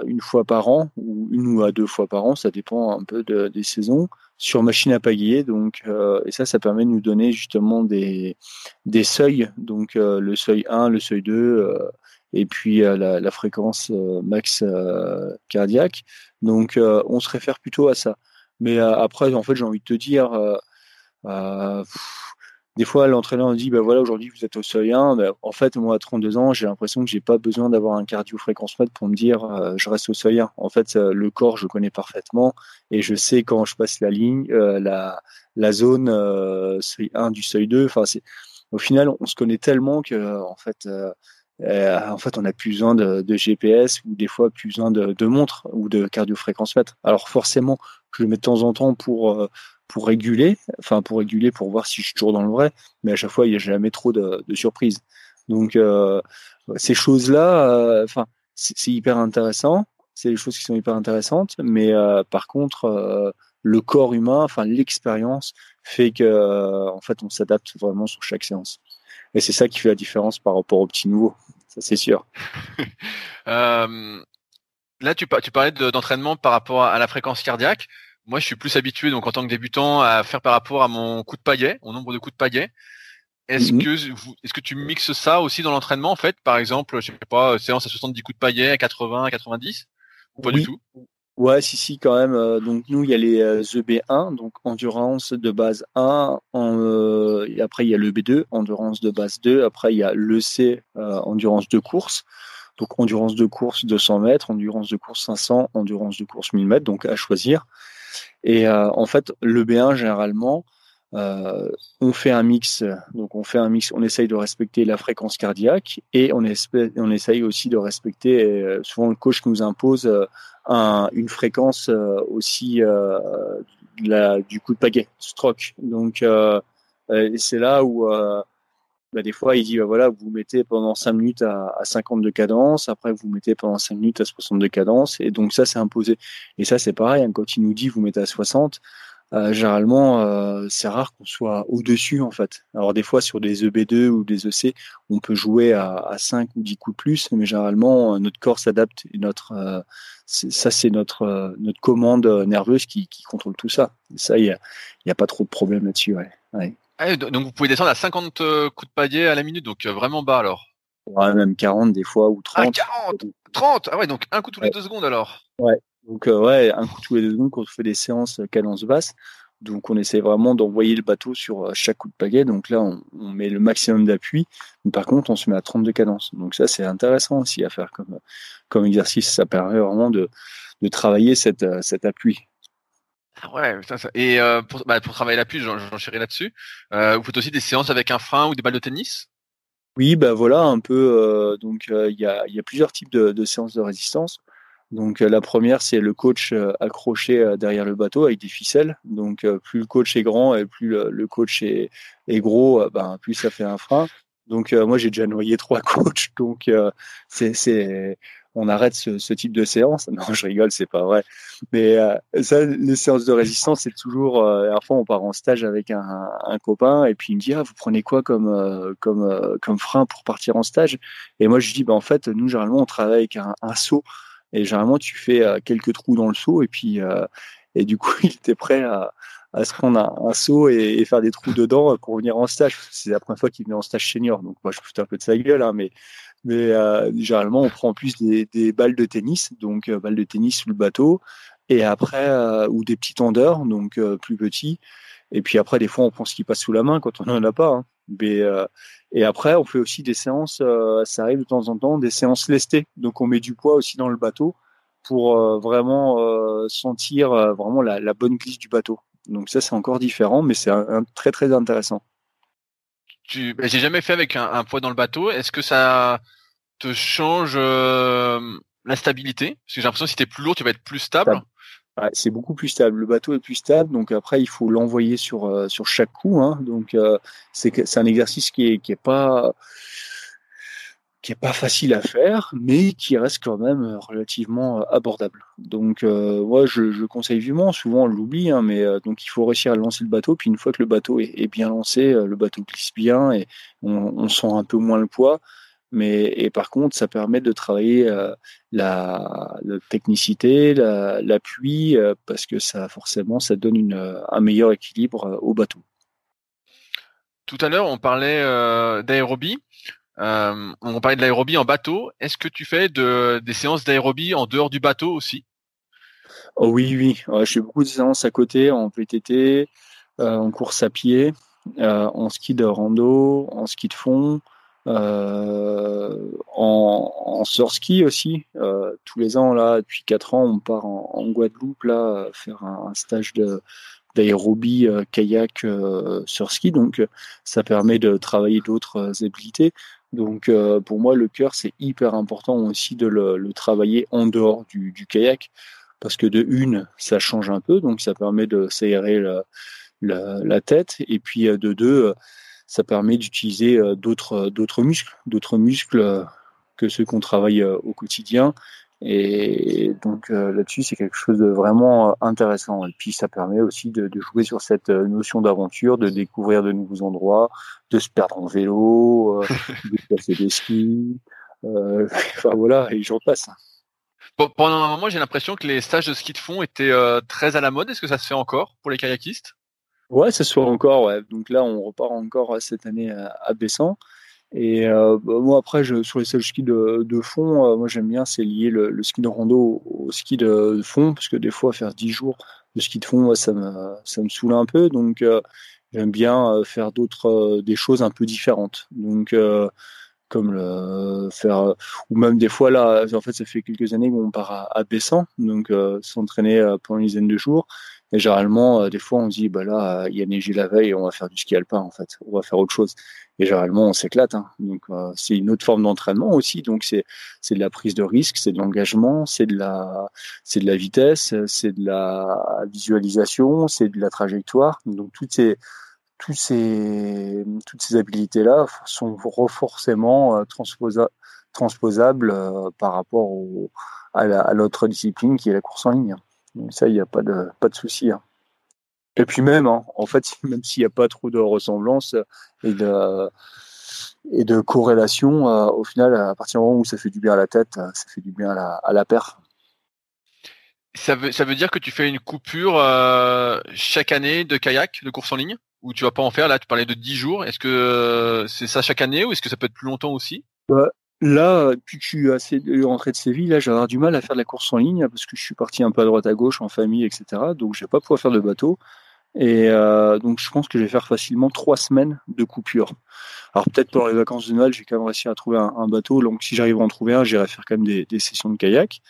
C: une fois par an ou une ou à deux fois par an, ça dépend un peu des saisons sur machine à pagayer. Donc, et ça, ça permet de nous donner justement des, des seuils. Donc, le seuil 1, le seuil 2, et puis la, la, fréquence max cardiaque. Donc, on se réfère plutôt à ça. Mais après, en fait, j'ai envie de te dire, euh, des fois, l'entraîneur dit, bah voilà, aujourd'hui vous êtes au seuil 1. en fait, moi, à 32 ans, j'ai l'impression que j'ai pas besoin d'avoir un cardio-fréquence-mètre pour me dire, euh, je reste au seuil 1. En fait, euh, le corps, je connais parfaitement et je sais quand je passe la ligne, la, zone seuil 1 du seuil 2. Enfin, au final, on se connaît tellement que, en fait, en fait, on n'a plus besoin de, de, GPS ou des fois plus besoin de, de montre ou de cardio-fréquence-mètre. Alors forcément, je le mets de temps en temps pour pour réguler, enfin pour réguler, pour voir si je suis toujours dans le vrai, mais à chaque fois, il n'y a jamais trop de, de surprises. Donc, euh, ces choses-là, euh, enfin, c'est hyper intéressant, c'est des choses qui sont hyper intéressantes, mais euh, par contre, euh, le corps humain, enfin l'expérience, fait que, en fait, on s'adapte vraiment sur chaque séance. Et c'est ça qui fait la différence par rapport au petit nouveau, ça c'est sûr.
B: là, tu, tu parlais d'entraînement par rapport à la fréquence cardiaque. Moi, je suis plus habitué, donc en tant que débutant, à faire par rapport à mon coup de paillet, au nombre de coups de paillet. Est-ce mhm. que est-ce que tu mixes ça aussi dans l'entraînement en fait? Par exemple, je sais pas, séance à 70 coups de paillet, à 80, à 90 ou pas du tout?
C: Ouais, si, si, quand même. Euh, donc nous, il y a les EB1, donc endurance de base 1. En, et après, il y a le B2, endurance de base 2. Après, il y a l'EC, euh, endurance de course. Donc endurance de course 200 mètres, endurance de course 500, endurance de course 1000 mètres. Donc à choisir. Et euh, en fait, le B1, généralement, euh, on fait un mix, donc on fait un mix, on essaye de respecter la fréquence cardiaque et on, essaye aussi de respecter, euh, souvent le coach nous impose un, une fréquence aussi du coup de pagaie, stroke. Donc c'est là où bah, des fois, il dit, bah, voilà, vous mettez pendant 5 minutes à, à 50 de cadence, après vous mettez pendant 5 minutes à 60 de cadence, et donc ça, c'est imposé. Et ça, c'est pareil, hein, quand il nous dit, vous mettez à 60, euh, généralement, euh, c'est rare qu'on soit au-dessus, en fait. Alors, des fois, sur des EB2 ou des EC, on peut jouer à, à 5 ou 10 coups de plus, mais généralement, euh, notre corps s'adapte, et notre, euh, ça, c'est notre, notre commande nerveuse qui, qui contrôle tout ça. Et ça, il n'y a, y a pas trop de problème là-dessus, ouais. ouais.
B: Ah, donc vous pouvez descendre à 50 euh, coups de palier à la minute, donc vraiment bas alors?
C: Ouais, même 40 des fois ou 30.
B: Ah 40 30 Ah ouais, donc un coup tous les deux secondes alors?
C: Ouais, donc euh, ouais, un coup tous les deux secondes quand on fait des séances cadence basse. Donc on essaie vraiment d'envoyer le bateau sur chaque coup de pagaie. Donc là, on, met le maximum d'appui. Mais par contre, on se met à 32 cadences. Donc ça, c'est intéressant aussi à faire comme, comme exercice. Ça permet vraiment de, de travailler cette, cet appui.
B: Ah ouais, putain, ça. Et euh, pour, bah, pour travailler l'appui, j'en chéris là-dessus. Euh, vous faites aussi des séances avec un frein ou des balles de tennis?
C: Oui, bah voilà, un peu. Euh, donc il y, a, y a plusieurs types de, de séances de résistance. Donc la première, c'est le coach accroché derrière le bateau avec des ficelles. Donc plus le coach est grand et plus le, coach est, est gros, ben, plus ça fait un frein. Donc moi j'ai déjà noyé trois coachs, donc c'est on arrête ce, type de séance. Non, je rigole, c'est pas vrai. Mais euh, ça, les séances de résistance, c'est toujours. Euh, on part en stage avec un, copain et puis il me dit ah, vous prenez quoi comme euh, comme euh, comme frein pour partir en stage? Et moi, je dis bah en fait, nous généralement, on travaille avec un, un seau et généralement, tu fais quelques trous dans le seau et puis et du coup, il était prêt à à se prendre un, un seau et, faire des trous dedans pour venir en stage. C'est la première fois qu'il venait en stage senior, donc moi je foutais un peu de sa gueule, hein, mais mais euh, généralement, on prend en plus des, balles de tennis, donc euh, balles de tennis sous le bateau, et après, euh, ou des petits tendeurs, donc euh, plus petits. Et puis après, des fois, on prend ce qui passe sous la main quand on n'en a pas. Hein. Mais, et après, on fait aussi des séances, ça arrive de temps en temps, des séances lestées. Donc on met du poids aussi dans le bateau pour vraiment sentir vraiment la, la, bonne glisse du bateau. Donc ça, c'est encore différent, mais c'est un, un très très intéressant.
B: Tu, j'ai jamais fait avec un, un, poids dans le bateau. Est-ce que ça te change euh, la stabilité? Parce que j'ai l'impression que si t'es plus lourd, tu vas être plus stable.
C: Ouais, c'est beaucoup plus stable. Le bateau est plus stable, donc après il faut l'envoyer sur euh, chaque coup. Hein. Donc euh, c'est un exercice qui est pas facile à faire, mais qui reste quand même relativement abordable. Donc, moi, je, je, conseille vivement. Souvent, on l'oublie, hein, mais donc il faut réussir à lancer le bateau. Puis une fois que le bateau est, bien lancé, le bateau glisse bien et on, sent un peu moins le poids. Mais et par contre, ça permet de travailler la, la, technicité, l'appui, parce que ça forcément, ça donne une, un meilleur équilibre au bateau.
B: Tout à l'heure, on parlait euh, d'aérobie. Euh, on parlait de l'aérobie en bateau. Est-ce que tu fais de, des séances d'aérobie en dehors du bateau aussi?
C: Oh Oui, oui. je fais beaucoup de séances à côté, en PTT, euh, en course à pied, euh, en ski de rando, en ski de fond, euh, en, en surski aussi. tous les ans, là, depuis quatre ans, on part en, Guadeloupe là faire un, stage d'aérobie euh, kayak euh, sur ski. Donc, euh, ça permet de travailler d'autres habilités. Donc, pour moi, le cœur, c'est hyper important aussi de le, travailler en dehors du, kayak. Parce que de une, ça change un peu, donc ça permet de s'aérer la, tête. Et puis de deux, ça permet d'utiliser d'autres d'autres muscles, d'autres muscles que ceux qu'on travaille au quotidien et donc euh, là-dessus, c'est quelque chose de vraiment euh, intéressant. Et puis ça permet aussi de, de jouer sur cette euh, notion d'aventure, de découvrir de nouveaux endroits, de se perdre en vélo, de passer des skis. enfin voilà, et j'en passe.
B: Bon, pendant un moment, j'ai l'impression que les stages de ski de fond étaient très à la mode. Est-ce que ça se fait encore pour les kayakistes?
C: Ouais, se fait encore. Ouais. Donc là, on repart encore cette année à, à Bessan. Et euh, bah, moi après, sur les seuls skis de, fond, euh, moi j'aime bien c'est lier le, ski de rando au, ski de, fond, parce que des fois faire 10 jours de ski de fond, ça me ça saoule un peu. Donc euh, j'aime bien euh, faire d'autres des choses un peu différentes. Donc comme le faire ou même des fois là en fait ça fait quelques années qu'on part à, à Bessan donc s'entraîner pendant une dizaine de jours et généralement des fois on dit bah là il y a neigé la veille on va faire du ski alpin en fait on va faire autre chose et généralement, on s'éclate. Hein. Donc, euh, c'est une autre forme d'entraînement aussi. Donc, c'est c'est de la prise de risque, c'est de l'engagement, c'est de la c'est de la vitesse, c'est de la visualisation, c'est de la trajectoire. Donc, toutes ces tous ces toutes ces habilités là sont forcément euh, transposa transposables euh, par rapport au, à l'autre discipline qui est la course en ligne. Ça, il n'y a pas de pas de souci. Hein. Et puis même, hein, en fait, même s'il n'y a pas trop de ressemblance et de, et de corrélation, euh, au final, à partir du moment où ça fait du bien à la tête, euh, ça fait du bien à la, à la perf.
B: Ça veut, ça veut dire que tu fais une coupure euh, chaque année de kayak, de course en ligne? Ou tu vas pas en faire? Là, tu parlais de 10 jours. Est-ce que c'est ça chaque année ou est-ce que ça peut être plus longtemps aussi?
C: Là, depuis que je suis assez rentré de Séville, là, j'ai avoir du mal à faire de la course en ligne parce que je suis parti un peu à droite à gauche en famille, etc. Donc, je vais pas pouvoir faire de bateau. Et euh, donc, je pense que je vais faire facilement trois semaines de coupure. Alors, peut-être pour les vacances de Noël, j'ai quand même réussi à trouver un, bateau. Donc, si j'arrive à en trouver un, j'irai faire quand même des, sessions de kayak.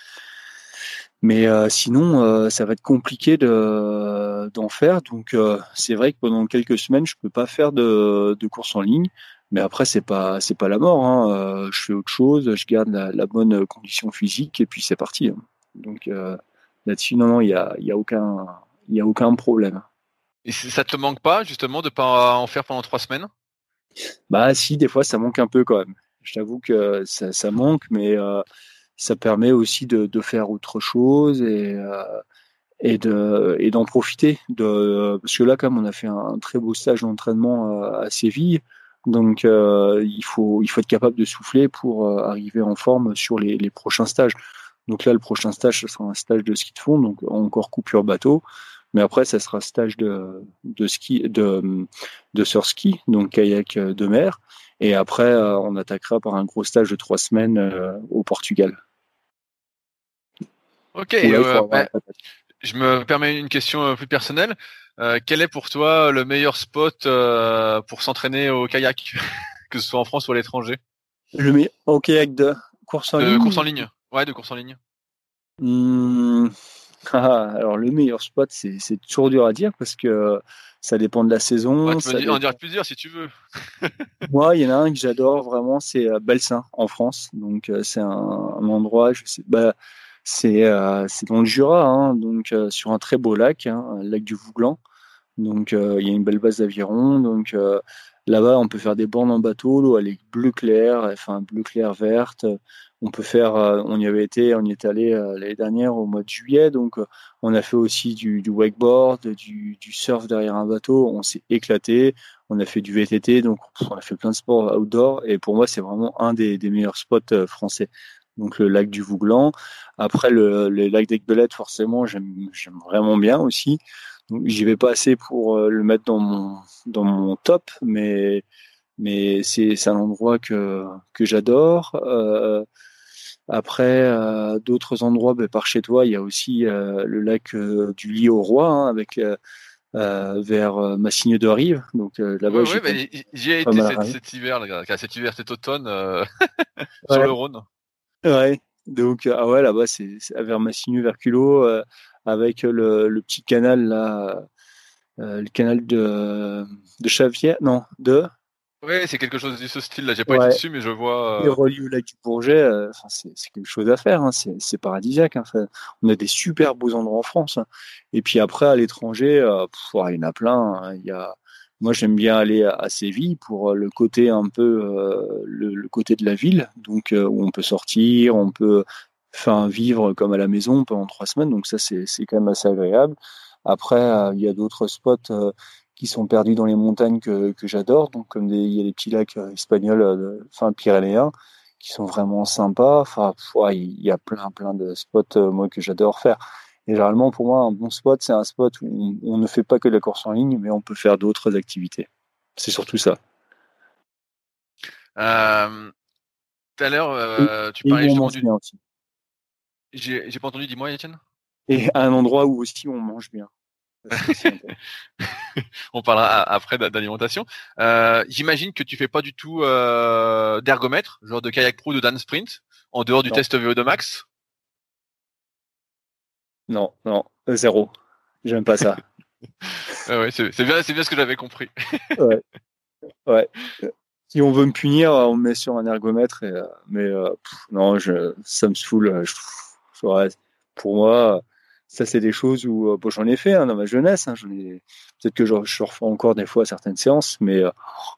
C: Mais euh, sinon, euh, ça va être compliqué de d'en faire. Donc, euh, c'est vrai que pendant quelques semaines, je peux pas faire de, de course en ligne. Mais après, c'est pas c'est pas la mort. Hein. Euh, je fais autre chose, je garde la, la bonne condition physique et puis c'est parti. Hein. Donc là-dessus, non, non, il y a il y a aucun il y a aucun problème.
B: Et ça te manque pas justement de pas en faire pendant trois semaines?
C: Bah si, des fois ça manque un peu quand même. Je t'avoue que ça, ça, manque, mais euh, ça permet aussi de, de, faire autre chose et euh, et de et d'en profiter. De parce que là, comme on a fait un, très beau stage d'entraînement euh, à Séville, donc euh, il faut il faut être capable de souffler pour euh, arriver en forme sur les, les prochains stages. Donc là, le prochain stage, ce sera un stage de ski de fond, donc encore coupure bateau. Mais après, ça sera stage de, de ski, de, de ski, donc kayak de mer. Et après, euh, on attaquera par un gros stage de trois semaines euh, au Portugal.
B: Ok. Bah, je me permets une question euh, plus personnelle. Quel est pour toi le meilleur spot pour s'entraîner au kayak, que ce soit en France ou à l'étranger?
C: Le meilleur au kayak de course en ligne.
B: Course en ligne. Ouais, de course en ligne.
C: Mmh. Ah, alors le meilleur spot, c'est toujours dur à dire parce que ça dépend de la saison.
B: tu peux en dire plusieurs si tu veux.
C: Moi, il y en a un que j'adore vraiment, c'est euh, Belsin en France. Donc euh, c'est un, endroit, je sais, bah, c'est euh, dans le Jura, hein, donc sur un très beau lac, hein, lac du Vouglan. Donc il y a une belle base d'aviron, donc Là-bas, on peut faire des bornes en bateau, l'eau est bleu clair, enfin bleu clair verte. On peut faire, euh, on y avait été, on y est allé euh, l'année dernière au mois de juillet, donc euh, on a fait aussi du, wakeboard, du, surf derrière un bateau. On s'est éclaté, on a fait du VTT, donc on a fait plein de sports outdoor. Et pour moi, c'est vraiment un des, meilleurs spots français. Donc le lac du Vouglan. Après le, le lac d'Aigbelette, forcément, j'aime vraiment bien aussi. J'y vais pas assez pour le mettre dans mon dans mon top, mais mais c'est un endroit que que j'adore. Euh, après, euh, d'autres endroits, ben, par chez toi, il y a aussi euh, le lac euh, du Lit au Roi, hein, avec vers Massigne de Rive. Donc là-bas,
B: ouais, ouais, j'y ai été cet, cet, hiver, là, cet hiver, cet automne, sur le Rhône.
C: Ouais. Donc ah ouais, là-bas, c'est vers Massigneux, vers Culot, avec le, le, petit canal là, le canal de de Chavière, non, de?
B: Oui, c'est quelque chose de ce style-là. J'ai pas été dessus, mais je vois.
C: Euh... Et relié au lac du Bourget, euh, c'est quelque chose à faire. Hein. C'est paradisiaque. Hein. on a des super beaux endroits en France. Hein. Et puis après, à l'étranger, euh, il y en a plein. Hein. Il y a... Moi, j'aime bien aller à, Séville pour euh, le côté un peu euh, le, le, côté de la ville, donc où on peut sortir, on peut enfin vivre comme à la maison pendant trois semaines. Donc ça, c'est quand même assez agréable. Après, il y a d'autres spots qui sont perdus dans les montagnes que, que j'adore. Donc, comme des, il y a des petits lacs euh, espagnols, euh, enfin pyrénéens, qui sont vraiment sympas. Enfin, il y a plein, plein de spots euh, moi que j'adore faire. Et généralement, pour moi, un bon spot, c'est un spot où on, ne fait pas que de la course en ligne, mais on peut faire d'autres activités. C'est surtout ça.
B: Euh, tout à l'heure, tu parlais justement du. J'ai pas entendu, dis-moi, Étienne.
C: Et à un endroit où aussi on mange bien.
B: on parlera après d'alimentation. Euh, J'imagine que tu fais pas du tout euh, d'ergomètre, genre de kayak pro de Dan Sprint, en dehors du test VO2 max?
C: Non, non, zéro. J'aime pas ça.
B: ah ouais, c'est bien, c'est bien ce que j'avais compris.
C: ouais. ouais. Si on veut me punir, on me met sur un ergomètre. Et, euh, mais euh, non, je, ça me saoule. Je, pour moi, ça c'est des choses où euh, bon, j'en ai fait hein, dans ma jeunesse. Hein, j'en ai peut-être que je, je refais encore des fois certaines séances, mais euh,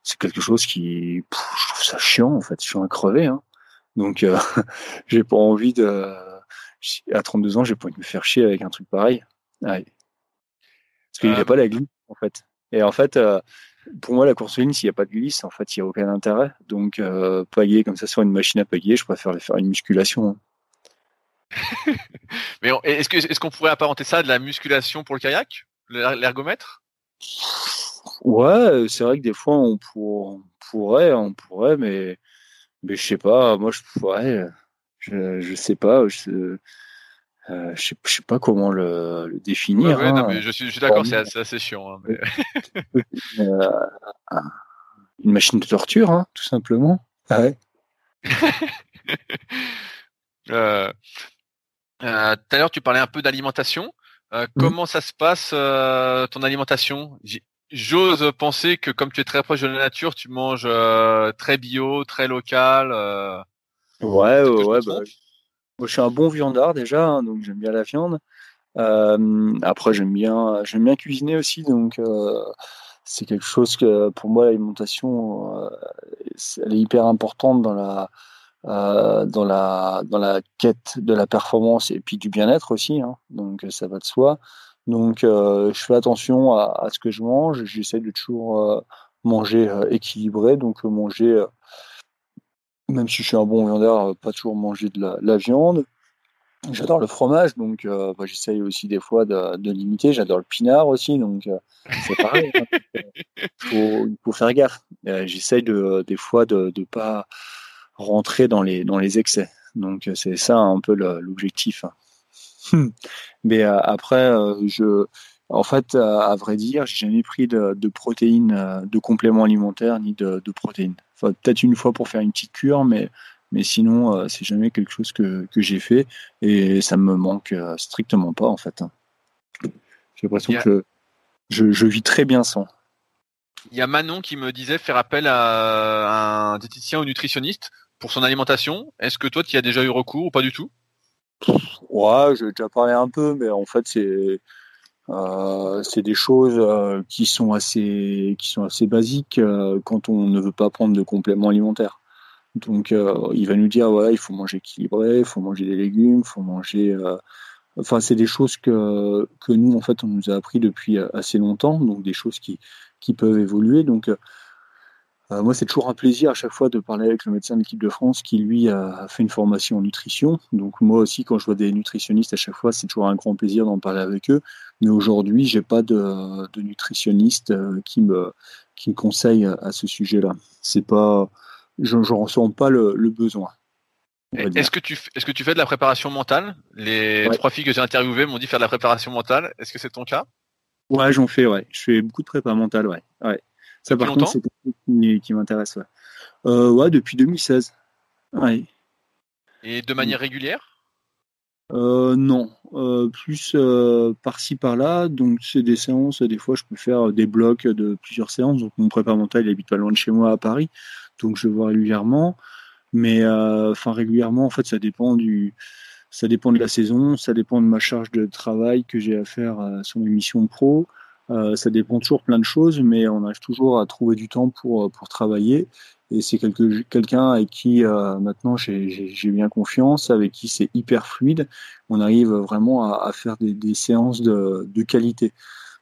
C: c'est quelque chose qui je trouve ça chiant en fait. Je suis un crevé. Hein. Donc euh, j'ai pas envie de à 32 ans, j'ai pas envie de me faire chier avec un truc pareil. Ouais. Parce qu'il n'y a pas la glisse en fait. Et en fait, pour moi, la course en ligne, s'il n'y a pas de glisse, en fait, il n'y a aucun intérêt. Donc, euh, pailler comme ça sur une machine à pailler, je préfère faire une musculation. Hein.
B: Mais est-ce qu'on pourrait apparenter ça à de la musculation pour le kayak, l'ergomètre?
C: Ouais, c'est vrai que des fois on, pourrait, on pourrait, mais mais je sais pas. Moi, je pourrais, je je sais pas. Je, euh, je, sais, pas comment le, définir.
B: Ouais, non, hein. mais je suis, d'accord, c'est assez, chiant. Hein, mais...
C: Euh, une machine de torture, hein, tout simplement. Ah ouais.
B: euh, euh, tout à l'heure, tu parlais un peu d'alimentation. Euh, mmh. Comment ça se passe euh, ton alimentation? J'ose penser que comme tu es très proche de la nature, tu manges très bio, très local.
C: Ouais, ouais, bah, moi, je suis un bon viandard déjà, hein, donc j'aime bien la viande. après, j'aime bien, j'aime bien cuisiner aussi, donc c'est quelque chose que pour moi l'alimentation, elle est hyper importante dans la dans la dans la quête de la performance et puis du bien-être aussi. Hein. Donc ça va de soi. Donc je fais attention à, à, ce que je mange. J'essaie de toujours manger équilibré, donc manger même si je suis un bon viandard, pas toujours manger de la, la viande. J'adore le fromage, donc euh, bah, j'essaye aussi des fois de, de limiter. J'adore le pinard aussi, donc euh, c'est pareil. Hein. il, faut, faire gaffe. j'essaye de, des fois de ne pas rentrer dans les, dans les excès. Donc euh, c'est ça un peu l'objectif. Hein. Mais euh, après, euh, je, en fait, à vrai dire, j'ai jamais pris de, de protéines, de compléments alimentaires ni de, de protéines. Enfin, peut-être une fois pour faire une petite cure, mais mais sinon, c'est jamais quelque chose que, que j'ai fait et ça me manque strictement pas en fait. J'ai l'impression que je, je, vis très bien sans.
B: Il y a Manon qui me disait faire appel à un diététicien ou nutritionniste pour son alimentation. Est-ce que toi, tu y as déjà eu recours ou pas du tout?
C: Ouais, j'ai déjà parlé un peu, mais en fait, c'est Euh, c'est des choses euh, qui sont assez qui sont assez basiques euh, quand on ne veut pas prendre de compléments alimentaires. Donc il va nous dire voilà il faut manger équilibré, il faut manger des légumes, il faut manger enfin c'est des choses que que nous en fait on nous a appris depuis assez longtemps donc des choses qui qui peuvent évoluer donc euh, moi, c'est toujours un plaisir à chaque fois de parler avec le médecin de l'équipe de France qui, lui, a fait une formation en nutrition. Donc, moi aussi, quand je vois des nutritionnistes, à chaque fois, c'est toujours un grand plaisir d'en parler avec eux. Mais aujourd'hui, j'ai pas de, de nutritionniste euh, qui me, qui me conseille à ce sujet-là. C'est pas, je ne ressens pas le, le besoin.
B: Est-ce que tu est-ce que tu fais de la préparation mentale? Les trois filles que j'ai interviewées m'ont dit faire de la préparation mentale. Est-ce que c'est ton cas?
C: Ouais, j'en fais. Ouais, je fais beaucoup de prépa mentale. Ouais. ouais. Ça, par contre, c'est chose qui, m'intéresse. Ouais. Euh, ouais, depuis 2016. Ouais.
B: Et de manière régulière?
C: Euh, non, euh, plus par-ci par-là. Donc c'est des séances. Des fois, je peux faire des blocs de plusieurs séances. Donc mon prépa mental il habite pas loin de chez moi à Paris, donc je le vois régulièrement. Mais enfin régulièrement, en fait, ça dépend du, ça dépend de la saison, ça dépend de ma charge de travail que j'ai à faire sur mes missions pro. Euh, ça dépend toujours plein de choses, mais on arrive toujours à trouver du temps pour, euh, pour travailler. Et c'est quelqu'un avec qui euh, maintenant j'ai bien confiance, avec qui c'est hyper fluide. On arrive vraiment à, à faire des, des, séances de, de, qualité.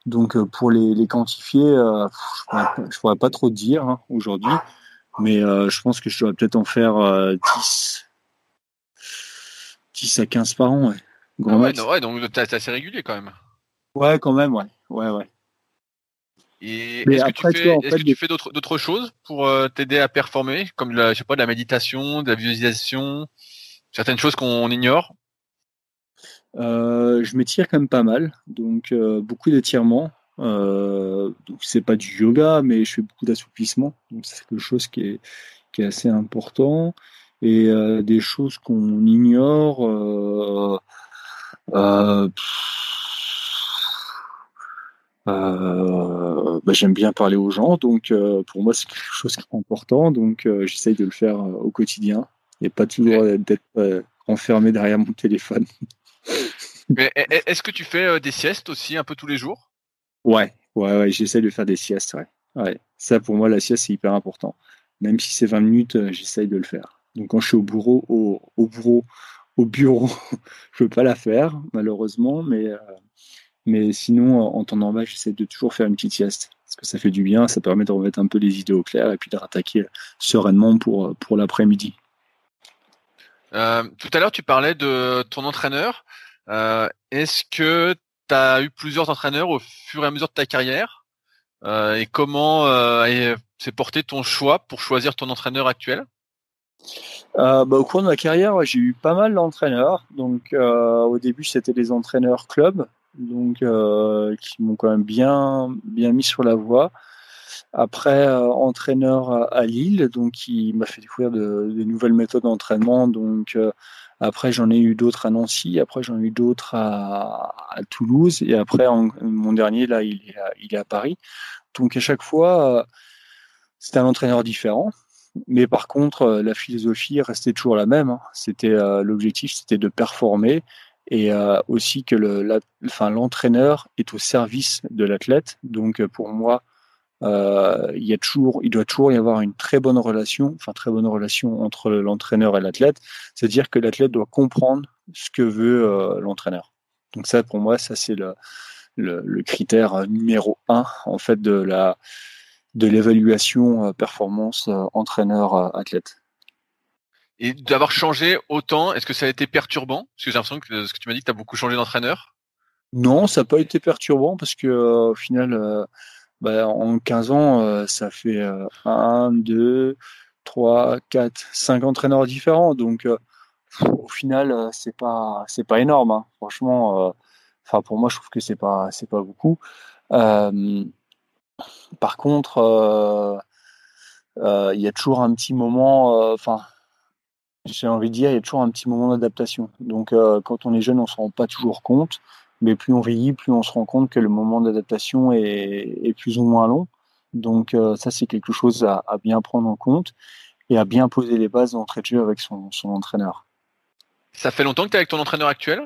C: Donc pour les, les quantifier, euh, je ne pourrais, pas trop dire hein, aujourd'hui, mais je pense que je dois peut-être en faire 10, 10 à 15 par an. Ouais.
B: ah ouais, ouais, donc c'est assez régulier quand même.
C: Ouais, quand même, ouais. ouais, ouais.
B: Et est-ce que, tu fais, fais d'autres choses pour euh, t'aider à performer, comme la, je sais pas, de la méditation, de la visualisation, certaines choses qu'on ignore?
C: Euh, Je m'étire quand même pas mal, donc euh, beaucoup d'étirements. Donc c'est pas du yoga, mais je fais beaucoup d'assouplissement, donc c'est quelque chose qui est, qui est assez important. Et des choses qu'on ignore. Euh, bah, j'aime bien parler aux gens, donc euh, pour moi c'est quelque chose qui est important, donc euh, j'essaye de le faire au quotidien et pas toujours d'être enfermé derrière mon téléphone.
B: Est-ce que tu fais des siestes aussi un peu tous les jours?
C: Ouais, ouais, ouais j'essaye de faire des siestes, ouais. ouais. Ça pour moi la sieste c'est hyper important. Même si c'est 20 minutes, j'essaye de le faire. Donc quand je suis au bureau, au, au bureau, au bureau, je peux pas la faire malheureusement, mais mais sinon, en temps normal, j'essaie de toujours faire une petite sieste. Parce que ça fait du bien, ça permet de remettre un peu les idées au clair et puis de rattaquer sereinement pour, pour l'après-midi.
B: Euh, tout à l'heure, tu parlais de ton entraîneur. Euh, est-ce que tu as eu plusieurs entraîneurs au fur et à mesure de ta carrière? Euh, Et comment s'est porté ton choix pour choisir ton entraîneur actuel?
C: Bah, au cours de ma carrière, j'ai eu pas mal d'entraîneurs. Donc, au début, c'était des entraîneurs club donc euh, qui m'ont quand même bien bien mis sur la voie. Après, euh, entraîneur à Lille, donc qui m'a fait découvrir de, de nouvelles méthodes d'entraînement. Donc euh, après, j'en ai eu d'autres à Nancy. Après, j'en ai eu d'autres à, Toulouse. Et après, mon dernier là, il est, à, il est à Paris. Donc à chaque fois, c'était un entraîneur différent. Mais par contre, la philosophie restait toujours la même. Hein. C'était l'objectif, c'était de performer et euh, aussi que l'entraîneur est au service de l'athlète. Donc euh, pour moi, euh, il y a toujours, il doit toujours y avoir une très bonne relation, enfin très bonne relation entre l'entraîneur et l'athlète. C'est-à-dire que l'athlète doit comprendre ce que veut l'entraîneur. Donc ça, pour moi, ça c'est le, le, le, critère numéro un en fait de la de l'évaluation performance entraîneur athlète.
B: Et d'avoir changé autant, est-ce que ça a été perturbant? Parce que j'ai l'impression que ce que tu m'as dit que tu as beaucoup changé d'entraîneur.
C: Non, ça n'a pas été perturbant parce que euh, au final, euh, bah, en 15 ans, euh, ça fait 1, 2, 3, 4, 5 entraîneurs différents. Donc au final, c'est pas pas énorme. Hein. Franchement, pour moi, je trouve que c'est pas pas beaucoup. par contre, il y a toujours un petit moment, j'ai envie de dire, il y a toujours un petit moment d'adaptation. Donc, euh, quand on est jeune, on ne se rend pas toujours compte, mais plus on vieillit, plus on se rend compte que le moment d'adaptation est, plus ou moins long. Donc, euh, ça, c'est quelque chose à, bien prendre en compte et à bien poser les bases d'entrée de jeu avec son, entraîneur.
B: Ça fait longtemps que tu es avec ton entraîneur actuel?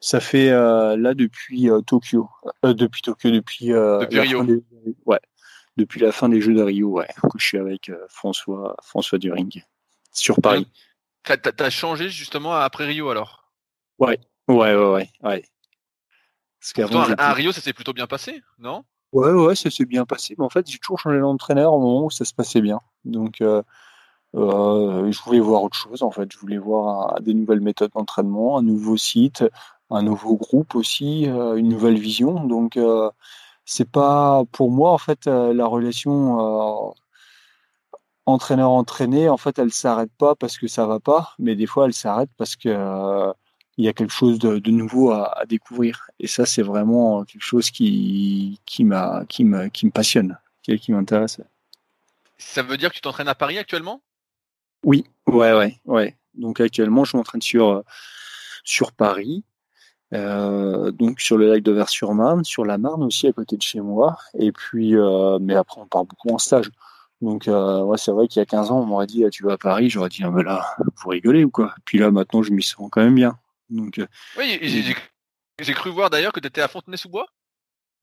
C: Ça fait euh, là depuis euh, Tokyo, euh, depuis Tokyo, depuis,
B: Rio.
C: Fin des, ouais, depuis la fin des Jeux de Rio, ouais. Que je suis avec François François During sur Paris.
B: T'as as changé justement après Rio alors?
C: Ouais, ouais, ouais, ouais. ouais.
B: Parce Pourtant, à Rio, ça s'est plutôt bien passé, non?
C: Ouais, ouais, ça s'est bien passé. Mais en fait, j'ai toujours changé d'entraîneur au moment où ça se passait bien. Donc, euh, euh, je voulais voir autre chose. En fait, je voulais voir un, des nouvelles méthodes d'entraînement, un nouveau site, un nouveau groupe aussi, euh, une nouvelle vision. Donc, c'est pas pour moi en fait la relation entraîneur-entraîné. En fait, elle s'arrête pas parce que ça va pas, mais des fois, elle s'arrête parce que il y a quelque chose de, de nouveau à, à, découvrir. Et ça, c'est vraiment quelque chose qui, qui, m'a, qui, me, qui me passionne, qui, qui m'intéresse.
B: Ça veut dire que tu t'entraînes à Paris actuellement?
C: Oui, ouais, ouais, ouais. Donc actuellement, je m'entraîne sur, sur Paris, euh, donc sur le lac de Vers-sur-Marne, sur la Marne aussi à côté de chez moi. Et puis, euh, mais après, on part beaucoup en stage. Donc, euh, ouais, c'est vrai qu'il y a 15 ans, on m'aurait dit, ah, tu vas à Paris, j'aurais dit, ah, ben là, vous rigolez ou quoi? Puis là, maintenant, je m'y sens quand même bien. Donc,
B: oui, j'ai cru voir d'ailleurs que tu étais à Fontenay-sous-Bois.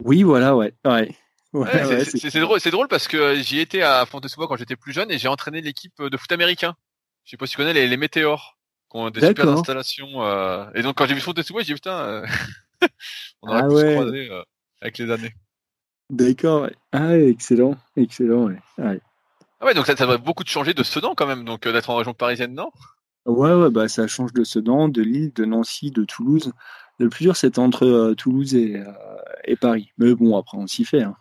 C: Oui, voilà, ouais. ouais.
B: ouais, ouais c'est drôle, drôle, parce que j'y étais à Fontenay-sous-Bois quand j'étais plus jeune et j'ai entraîné l'équipe de foot américain. Je sais pas si tu connais les, les Météores, qui ont des super installations. Euh... Et donc quand j'ai vu Fontenay-sous-Bois, j'ai dit putain, euh... on aurait
C: ah,
B: pu se croiser euh, avec les années.
C: D'accord, ouais. Ah, excellent, excellent, ouais. ouais.
B: Ah ouais, donc ça, ça va beaucoup de changer de Sedan quand même, donc euh, d'être en région parisienne, non?
C: Ouais, ouais, bah ça change de Sedan, de Lille, de Nancy, de Toulouse. Le plus dur, c'est entre euh, Toulouse et, euh, et, Paris. Mais bon, après, on s'y fait. Hein.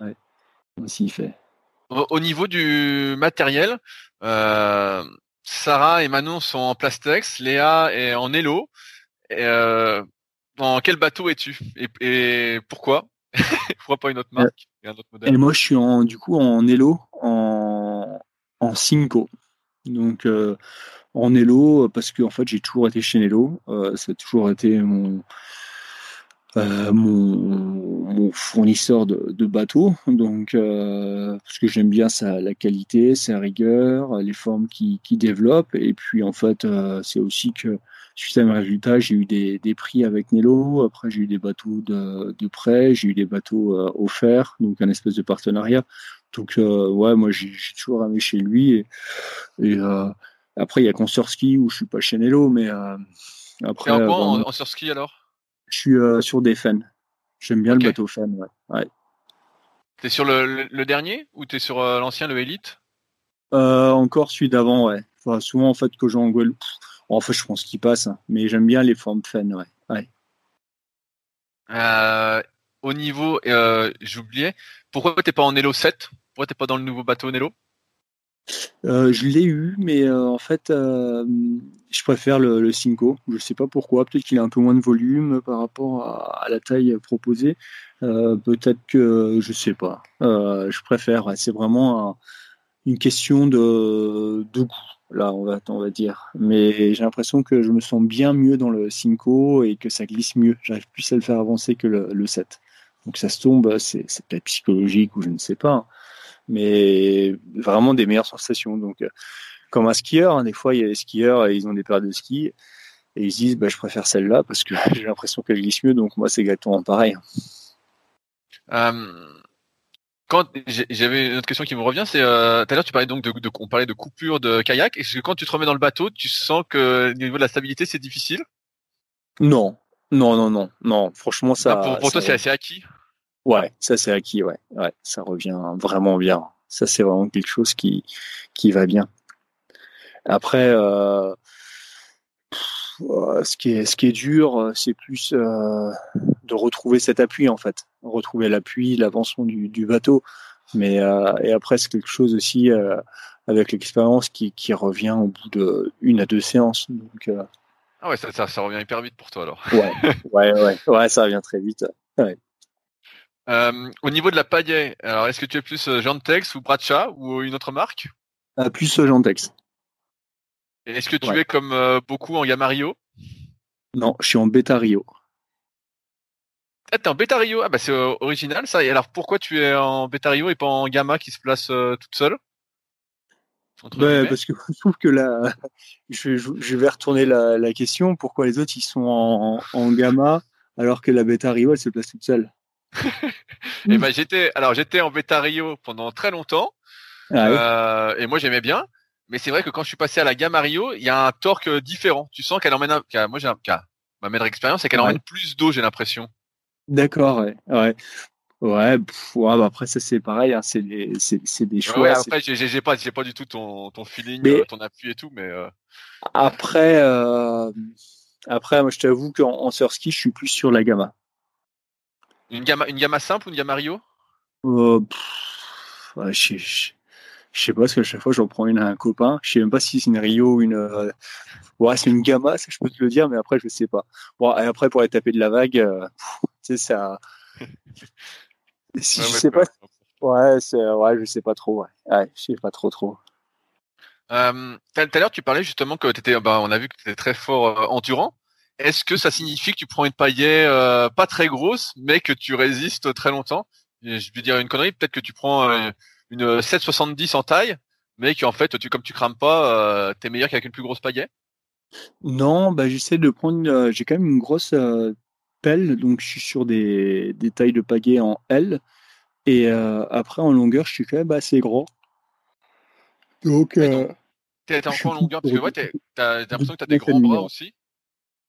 C: ouais, on s'y fait.
B: Au, au, niveau du matériel, euh, Sarah et Manon sont en Plastex, Léa est en Elo. Et, dans quel bateau es-tu? Et, et, pourquoi? Pourquoi pas une autre marque et un autre modèle?
C: Et moi, je suis en, du coup en Elo, en, en Cinco. Donc euh, en Elo, parce que en fait j'ai toujours été chez Nelo, euh, ça a toujours été mon, euh, mon, mon, fournisseur de, de bateaux, donc parce que j'aime bien sa, la qualité, sa rigueur, les formes qui, qui développe, et puis en fait c'est aussi que suite à mes résultats, j'ai eu des, des, prix avec Nelo. Après, j'ai eu des bateaux de, de prêt, j'ai eu des bateaux euh, offerts, donc un espèce de partenariat. Donc, euh, ouais, moi, j'ai toujours aimé chez lui. Et, et euh, après, il y a Consorski où je suis pas chez Nelo, mais après.
B: Et en quoi en, en surski alors?
C: Je suis sur des fans. J'aime bien okay. le bateau fan, ouais. ouais.
B: T'es sur le, le, le, dernier ou t'es sur l'ancien, le Elite?
C: Encore celui d'avant, ouais. Enfin, souvent, en fait, que j'en Guadeloupe en fait, je pense qu'il passe, hein. mais j'aime bien les formes fan, ouais. ouais.
B: Euh, au niveau, euh, j'oubliais, pourquoi t'es pas en Elo 7 Pourquoi t'es pas dans le nouveau bateau Nelo
C: euh, Je l'ai eu, mais en fait, je préfère le, le Cinco. Je sais pas pourquoi. Peut-être qu'il a un peu moins de volume par rapport à, à la taille proposée. Peut-être que je sais pas. je préfère. C'est vraiment un, une question de, de goût là, on va, on va dire. Mais j'ai l'impression que je me sens bien mieux dans le Cinco et que ça glisse mieux. J'arrive plus à le faire avancer que le, le 7. Donc ça se tombe, c'est peut-être psychologique ou je ne sais pas. Mais vraiment des meilleures sensations. Donc, comme un skieur, hein, des fois, il y a des skieurs et ils ont des paires de ski et ils se disent, bah, je préfère celle-là parce que j'ai l'impression qu'elle glisse mieux. Donc, moi, c'est exactement pareil.
B: Euh, quand j'avais une autre question qui me revient, c'est euh, tout à l'heure tu parlais donc de, de, on parlait de coupure de kayak. Est-ce que quand tu te remets dans le bateau, tu sens que au niveau de la stabilité c'est difficile?
C: Non, non, non, non, non. Franchement, ça.
B: Ah, pour, pour
C: ça
B: toi, c'est assez acquis?
C: Ouais, ça c'est acquis. Ouais, ouais, ça revient vraiment bien. Ça c'est vraiment quelque chose qui qui va bien. Après, euh, ce qui est ce qui est dur, c'est plus euh, de retrouver cet appui en fait, retrouver l'appui, l'avancement du, du, bateau. Mais euh, et après c'est quelque chose aussi euh, avec l'expérience qui, qui revient au bout de une à deux séances. Donc euh,
B: ah ouais, ça, ça, ça, revient hyper vite pour toi alors.
C: ouais, ouais, ouais, ouais, ça revient très vite. Ouais.
B: Euh, au niveau de la pagaie, alors est-ce que tu es plus Jantex ou Bradshaw ou une autre marque?
C: Euh, Plus Jantex.
B: Est-ce que tu ouais. es comme euh, beaucoup en Gamma Rio
C: Non, je suis en Beta Rio.
B: Ah, t'es en Beta Rio Ah bah c'est euh, original ça. Et alors pourquoi tu es en Beta Rio et pas en Gamma qui se place euh, toute seule?
C: Ouais, parce que je trouve que là, je, je, vais retourner la, la, question. Pourquoi les autres ils sont en, en gamma alors que la bêta Rio elle se place toute seule?
B: Et ben j'étais, alors j'étais en bêta Rio pendant très longtemps. Ah euh, et moi j'aimais bien. Mais c'est vrai que quand je suis passé à la gamme Rio, il y a un torque différent. Tu sens qu'elle emmène, un, moi j'ai un, ma maître expérience, c'est qu'elle emmène plus d'eau, j'ai l'impression.
C: D'accord, ouais. ouais. Ouais, bah après ça c'est pareil, hein, c'est des, c'est, des choix.
B: Ouais, après j'ai, j'ai pas, j'ai pas du tout ton, ton feeling, euh, ton appui et tout, mais. Euh...
C: Après, euh... après, moi je t'avoue qu'en en surski, je suis plus sur la gamma.
B: Une gamma, une gamma simple ou une gamma Rio?
C: Euh, ouais, je, je, je, sais pas parce qu'à chaque fois j'en prends une à un copain. Je sais même pas si c'est une Rio ou une. Ouais, c'est une gamma, ça je peux te le dire, mais après je sais pas. Bon, et après pour aller taper de la vague, sais ça. Si je sais pas. Ouais, c'est, ouais, je sais pas trop. Ouais, ouais je sais pas trop trop.
B: Euh, tout à l'heure, tu parlais justement que tu étais, bah, on a vu que tu étais très fort euh, endurant. Est-ce que ça signifie que tu prends une paillet euh, pas très grosse, mais que tu résistes très longtemps? Je vais dire une connerie, peut-être que tu prends euh, une 7,70 en taille, mais qu'en fait, tu, comme tu crames pas, tu es meilleur qu'avec une plus grosse paillet
C: Non, bah, j'essaie de prendre. J'ai quand même une grosse pelle, donc je suis sur des, des tailles de pagaie en L. Et euh, après, en longueur, je suis quand même assez gros.
B: Donc. Euh, t'es encore en longueur? Parce que ouais, t'as l'impression que t'as des gros bras aussi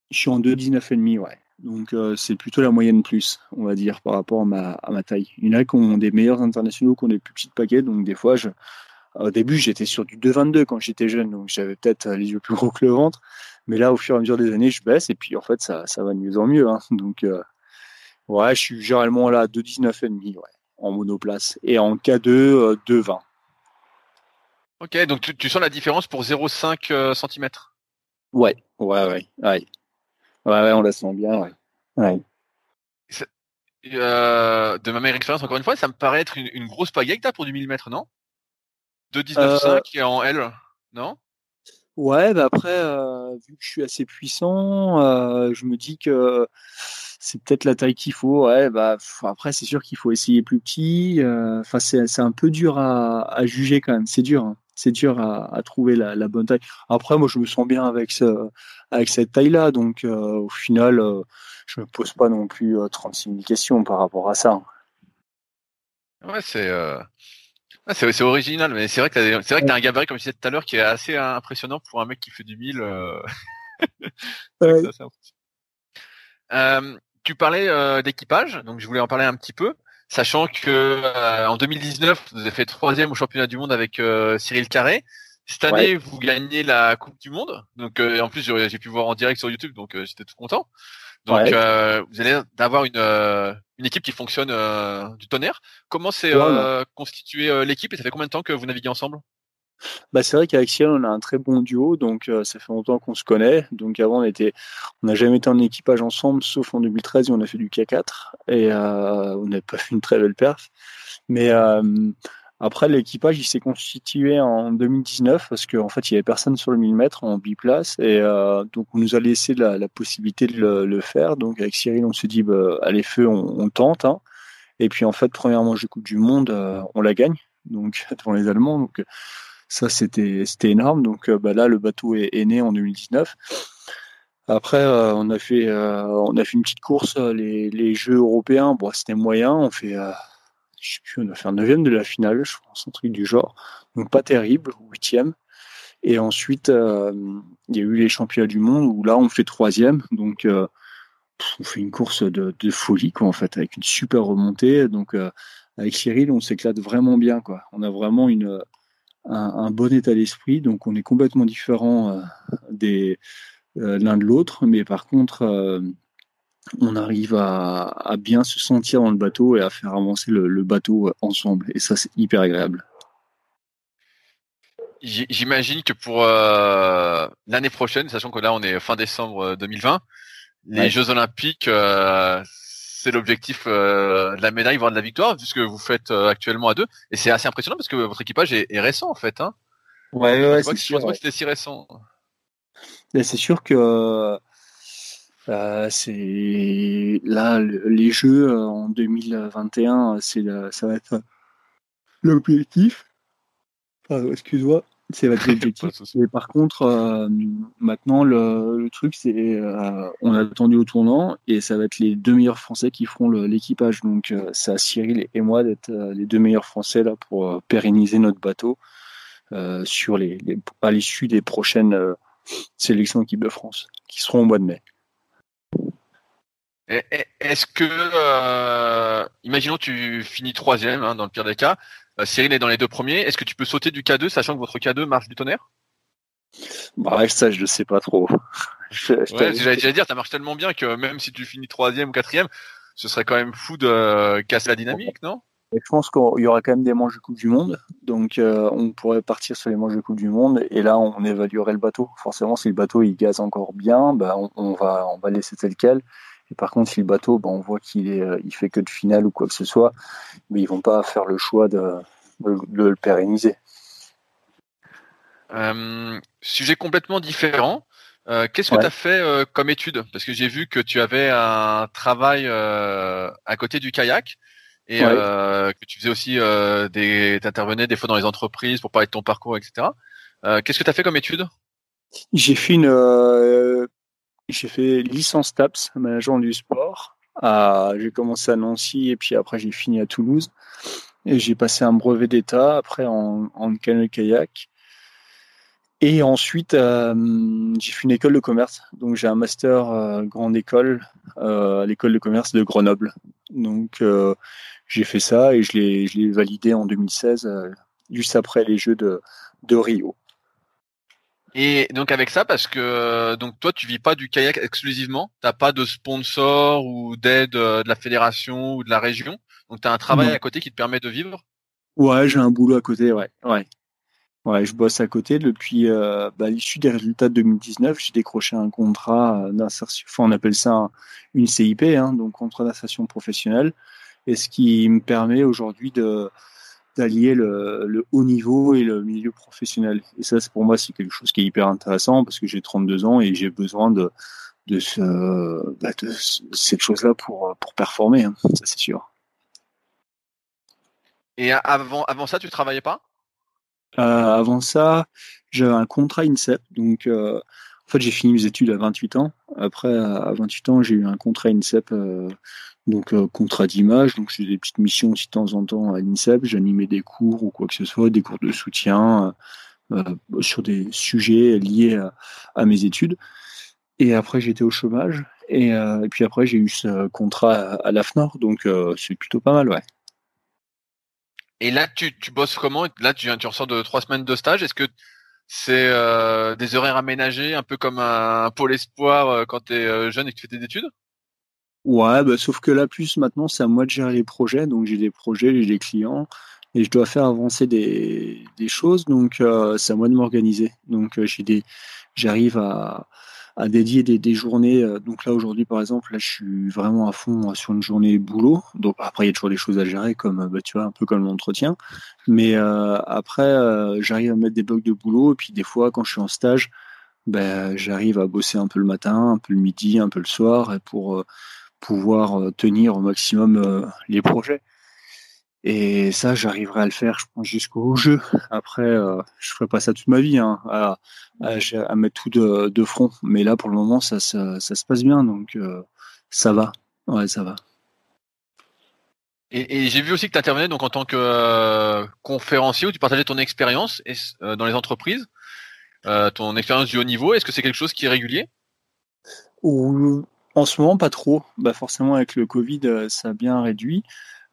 C: Je suis en 2,19,5, ouais. Donc euh, c'est plutôt la moyenne plus, on va dire, par rapport à ma, à ma taille. Il y en a qui ont des meilleurs internationaux, qui ont des plus petites paquets, donc des fois, je, au début, j'étais sur du 2,22 quand j'étais jeune, donc j'avais peut-être les yeux plus gros que le ventre. Mais là, au fur et à mesure des années, je baisse et puis en fait, ça, ça va de mieux en mieux. Hein. Donc, euh, ouais, je suis généralement là à 2,19,5 ouais, en monoplace. Et en K2, euh, 2,20.
B: Ok, donc tu, tu, sens la différence pour 0,5 euh, cm
C: Ouais, ouais, ouais, ouais. Ouais, on la sent bien, ouais. ouais.
B: Euh, de ma meilleure expérience, encore une fois, ça me paraît être une, une grosse tu pour du millimètre, non? 2,19,5 et en L, non?
C: Ouais, bah après, vu que je suis assez puissant, je me dis que c'est peut-être la taille qu'il faut. Ouais, bah après, c'est sûr qu'il faut essayer plus petit. Enfin, c'est, un peu dur à, à juger quand même. C'est dur. Hein. C'est dur à, à trouver la, la, bonne taille. Après, moi, je me sens bien avec ce, avec cette taille-là. Donc, au final, je me pose pas non plus 36 000 questions par rapport à ça.
B: Ouais, c'est ah, c'est original, mais c'est vrai que c'est vrai que t'as un gabarit comme je disais tout à l'heure qui est assez impressionnant pour un mec qui fait du 1000. Euh... euh, tu parlais euh, d'équipage, donc je voulais en parler un petit peu, sachant que euh, en 2019 vous avez fait troisième au championnat du monde avec euh, Cyril Carré. Cette année, vous gagnez la Coupe du Monde. Donc, en plus, j'ai pu voir en direct sur YouTube, donc j'étais tout content. Donc, vous allez avoir une, une équipe qui fonctionne euh, du tonnerre. Comment s'est euh, constituée euh, l'équipe et ça fait combien de temps que vous naviguez ensemble?
C: Bah, c'est vrai qu'avec Ciel, on a un très bon duo, donc ça fait longtemps qu'on se connaît. Donc avant, on était, on n'a jamais été en équipage ensemble, sauf en 2013 où on a fait du K4 et on n'a pas fait une très belle perf. Mais après, l'équipage, il s'est constitué en 2019 parce qu'en fait, il y avait personne sur le 1000 mètres en biplace et euh, donc on nous a laissé la, possibilité de le, faire. Donc avec Cyril, on s'est dit, bah, allez feu, on, tente. Hein. Et puis en fait, première manche de Coupe du Monde, euh, on la gagne, donc devant les Allemands. Donc ça, c'était énorme. Donc euh, bah, là, le bateau est, né en 2019. Après, on a fait on a fait une petite course les, les Jeux européens. Bon, c'était moyen. On fait je sais plus, on a fait un neuvième de la finale, je pense, un truc du genre. Donc pas terrible, huitième. Et ensuite, euh, il y a eu les championnats du monde où là, on fait troisième. Donc, euh, on fait une course de, folie, quoi, en fait, avec une super remontée. Donc, euh, avec Cyril, on s'éclate vraiment bien, quoi. On a vraiment un, bon état d'esprit. Donc, on est complètement différents des l'un de l'autre. Mais par contre, on arrive à, à, bien se sentir dans le bateau et à faire avancer le, le bateau ensemble. Et ça, c'est hyper agréable.
B: J'imagine que pour euh, l'année prochaine, sachant que là on est fin décembre 2020, les ouais. Jeux Olympiques, euh, c'est l'objectif euh, de la médaille, voire de la victoire, puisque vous faites euh, actuellement à deux. Et c'est assez impressionnant parce que votre équipage est, est récent en fait. Hein
C: ouais, ouais, c'est sûr.
B: Ouais. c'était si récent.
C: C'est sûr que euh, c'est là le, les jeux euh, en 2021, c'est ça va être l'objectif. excuse-moi, C'est votre objectif. Mais par contre, euh, maintenant, le, le truc, c'est euh, on a attendu au tournant et ça va être les deux meilleurs Français qui feront l'équipage. Donc, euh, c'est à Cyril et moi d'être les deux meilleurs Français là pour pérenniser notre bateau sur les, les à l'issue des prochaines sélections équipe de France qui seront au mois de mai.
B: Est-ce que, imaginons tu finis troisième hein, dans le pire des cas, euh, Cyril est dans les deux premiers. Est-ce que tu peux sauter du K2 sachant que votre K2 marche du tonnerre?
C: Bah ça je ne sais pas trop.
B: ouais, j'allais déjà dire, ça marche tellement bien que même si tu finis troisième ou quatrième, ce serait quand même fou de casser la dynamique, non?
C: Je pense qu'il y aura quand même des manches de Coupe du Monde, donc euh, on pourrait partir sur les manches de Coupe du Monde et là on évaluerait le bateau. Forcément, si le bateau il gaze encore bien, bah, on, va on va laisser tel quel. Et par contre, si le bateau, bah, on voit qu'il est, euh, il fait que de finale ou quoi que ce soit, mais ils vont pas faire le choix de, le pérenniser.
B: Euh, sujet complètement différent. Euh, qu'est-ce que tu as fait comme étude? Parce que j'ai vu que tu avais un travail à côté du kayak et que tu faisais aussi des, t'intervenais des fois dans les entreprises pour parler de ton parcours, etc. Qu'est-ce que tu as fait comme étude?
C: J'ai fait une j'ai fait licence TAPS, management du sport. J'ai commencé à Nancy et puis après j'ai fini à Toulouse. Et j'ai passé un brevet d'État, après en, en kayak. Et ensuite, euh, j'ai fait une école de commerce. Donc j'ai un master euh, grande école euh, à l'école de commerce de Grenoble. Donc j'ai fait ça et je l'ai validé en 2016, juste après les Jeux de Rio.
B: Et donc avec ça, parce que donc toi tu vis pas du kayak exclusivement, t'as pas de sponsor ou d'aide euh, de la fédération ou de la région, donc tu as un travail à côté qui te permet de vivre.
C: Ouais, j'ai un boulot à côté, ouais, ouais, ouais, je bosse à côté. Depuis euh, bah, l'issue des résultats de 2019, j'ai décroché un contrat d'insertion, enfin on appelle ça une CIP, hein, donc contrat d'insertion professionnelle, et ce qui me permet aujourd'hui de d'allier le, haut niveau et le milieu professionnel. Et ça, pour moi, c'est quelque chose qui est hyper intéressant parce que j'ai 32 ans et j'ai besoin de, de, ce, bah, de cette chose-là pour, pour performer, hein. ça c'est sûr.
B: Et avant, avant ça, tu ne travaillais pas?
C: Euh, Avant ça, j'avais un contrat INSEP. Donc, euh, en fait, j'ai fini mes études à 28 ans. Après, à 28 ans, j'ai eu un contrat INSEP euh, donc euh, contrat d'image, donc c'est des petites missions aussi de temps en temps à l'INSEP, j'animais des cours ou quoi que ce soit, des cours de soutien euh, euh, sur des sujets liés à, mes études. Et après j'étais au chômage. Et, puis après j'ai eu ce contrat à, l'AFNOR, donc c'est plutôt pas mal, ouais.
B: Et là tu, tu bosses comment? Là tu, tu ressors de trois semaines de stage, est-ce que c'est des horaires aménagés, un peu comme un, pôle espoir quand tu es jeune et que tu fais tes études?
C: Ouais, bah, sauf que là, plus maintenant, c'est à moi de gérer les projets. Donc, j'ai des projets, j'ai des clients et je dois faire avancer des, des choses. Donc, euh, c'est à moi de m'organiser. Donc, euh, j'ai des, j'arrive à, à dédier des, des journées. Euh, donc là, aujourd'hui, par exemple, là, je suis vraiment à fond sur une journée boulot. Donc, après, il y a toujours des choses à gérer, comme, bah, tu vois, un peu comme l'entretien. Mais après, j'arrive à mettre des blocs de boulot. Et puis, des fois, quand je suis en stage, ben, j'arrive à bosser un peu le matin, un peu le midi, un peu le soir, pour pouvoir euh, tenir au maximum euh, les projets. Et ça, j'arriverai à le faire, je pense, jusqu'au jeu. Après, euh, je ferai pas ça toute ma vie, hein, à, à, mettre tout de, de, front. Mais là, pour le moment, ça, ça, ça se passe bien, donc ça va. Ouais, ça va.
B: Et, et j'ai vu aussi que tu intervenais donc en tant que conférencier où tu partageais ton expérience dans les entreprises, ton expérience du haut niveau. Est-ce que c'est quelque chose qui est régulier?
C: En ce moment, pas trop. Bah forcément, avec le Covid, euh, ça a bien réduit.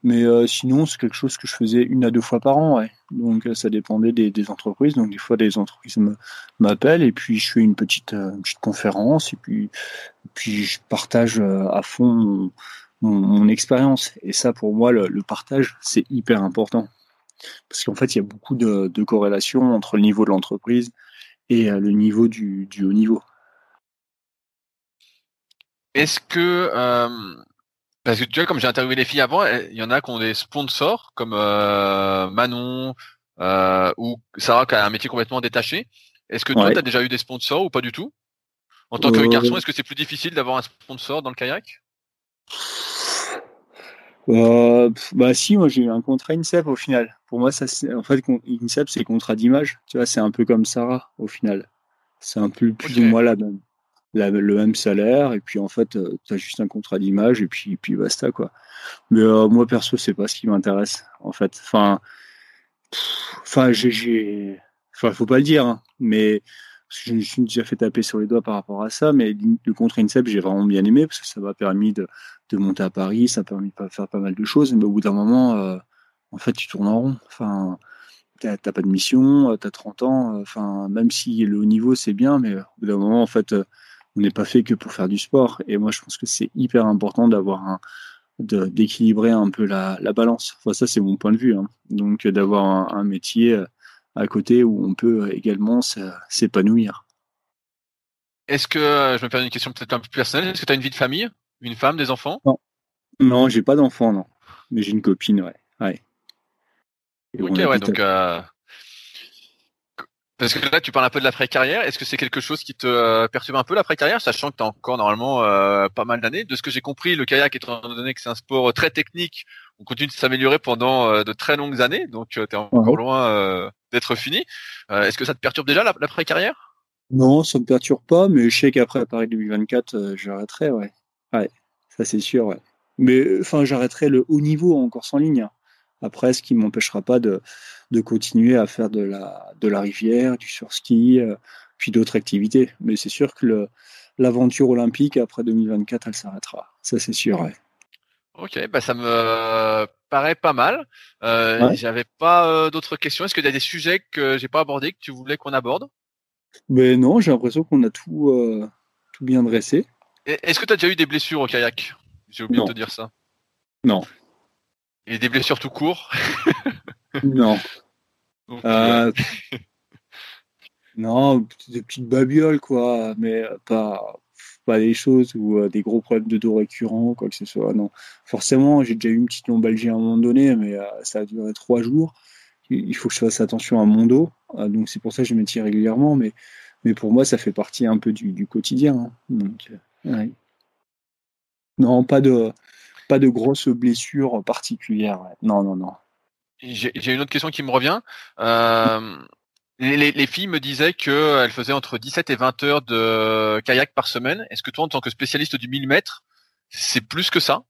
C: Mais euh, sinon, c'est quelque chose que je faisais une à deux fois par an. Ouais. Donc, euh, ça dépendait des, entreprises. Donc, des fois, des entreprises m'appellent et puis je fais une petite, conférence et puis, je partage à fond mon, expérience. Et ça, pour moi, le, partage, c'est hyper important. Parce qu'en fait, il y a beaucoup de, de corrélations entre le niveau de l'entreprise et le niveau du haut niveau.
B: Est-ce que euh, parce que tu vois, comme j'ai interviewé les filles avant, il y en a qui ont des sponsors comme euh, Manon euh, ou Sarah qui a un métier complètement détaché. Est-ce que toi, tu as déjà eu des sponsors ou pas du tout? En tant que garçon, est-ce que c'est plus difficile d'avoir un sponsor dans le kayak?
C: Euh, Bah si, moi j'ai eu un contrat INSEP au final. Pour moi, ça, en fait, INSEP c'est contrat d'image. Tu vois, c'est un peu comme Sarah au final. C'est un peu plus ou moins la même, le même salaire et puis en fait, euh, tu as juste un contrat d'image et puis puis basta quoi. Mais euh, moi perso, c'est pas ce qui m'intéresse en fait. Enfin, j'ai, enfin faut pas le dire, hein, mais je me suis déjà fait taper sur les doigts par rapport à ça, mais le contre INSEP, j'ai vraiment bien aimé parce que ça m'a permis de, de, monter à Paris, ça m'a permis de faire pas mal de choses, mais au bout d'un moment, euh, en fait, tu tournes en rond. Enfin, t'as pas de mission, t'as 30 ans, enfin, même si le haut niveau c'est bien, mais au bout d'un moment, en fait, on n'est pas fait que pour faire du sport. Et moi, je pense que c'est hyper important d'avoir un, d'équilibrer un peu la, la balance. Enfin, ça, c'est mon point de vue. Hein. Donc, d'avoir un, un métier à côté où on peut également s'épanouir.
B: Est-ce que, je me permets une question peut-être un peu plus personnelle, est-ce que tu as une vie de famille? Une femme, des enfants?
C: Non, non j'ai pas d'enfants, non. Mais j'ai une copine, ouais. ouais.
B: ok, ouais, donc. Euh... Parce que là, tu parles un peu de l'après-carrière. Est-ce que c'est quelque chose qui te euh, perturbe un peu l'après-carrière, sachant que tu as encore normalement euh, pas mal d'années? De ce que j'ai compris, le kayak, étant donné que c'est un sport très technique, on continue de s'améliorer pendant euh, de très longues années, donc tu es encore loin d'être fini. Est-ce que ça te perturbe déjà l'après-carrière?
C: Non, ça me perturbe pas, mais je sais qu'après Paris 2024, j'arrêterai, ouais. Ouais, ça c'est sûr, ouais. Mais enfin, j'arrêterai le haut niveau en course en ligne. Après, ce qui ne m'empêchera pas de, de, continuer à faire de la, de la rivière, du surski, euh, puis d'autres activités. Mais c'est sûr que l'aventure olympique après 2024, elle s'arrêtera. Ça, c'est sûr. Ouais.
B: Ok, bah ça me paraît pas mal. Euh, J'avais pas euh, d'autres questions. Est-ce qu'il y a des sujets que j'ai pas abordés que tu voulais qu'on aborde?
C: Mais ben non, j'ai l'impression qu'on a tout, euh, tout bien dressé.
B: Est-ce que tu as déjà eu des blessures au kayak? J'ai oublié de te dire ça.
C: Non.
B: Et des blessures tout court
C: Non. Euh, non, des petites babioles, quoi, mais pas, pas des choses ou euh, des gros problèmes de dos récurrents, quoi que ce soit. Non. Forcément, j'ai déjà eu une petite lombalgie à un moment donné, mais euh, ça a duré trois jours. Il faut que je fasse attention à mon dos, donc c'est pour ça que je m'étire régulièrement, mais, mais pour moi, ça fait partie un peu du, quotidien. Hein. Donc, Non, pas de, pas de grosses blessures particulières. Non, non, non.
B: J'ai une autre question qui me revient. Euh, les, filles me disaient qu'elles faisaient entre 17 et 20 heures de kayak par semaine. Est-ce que toi, en tant que spécialiste du 1000 mètres, c'est plus que ça?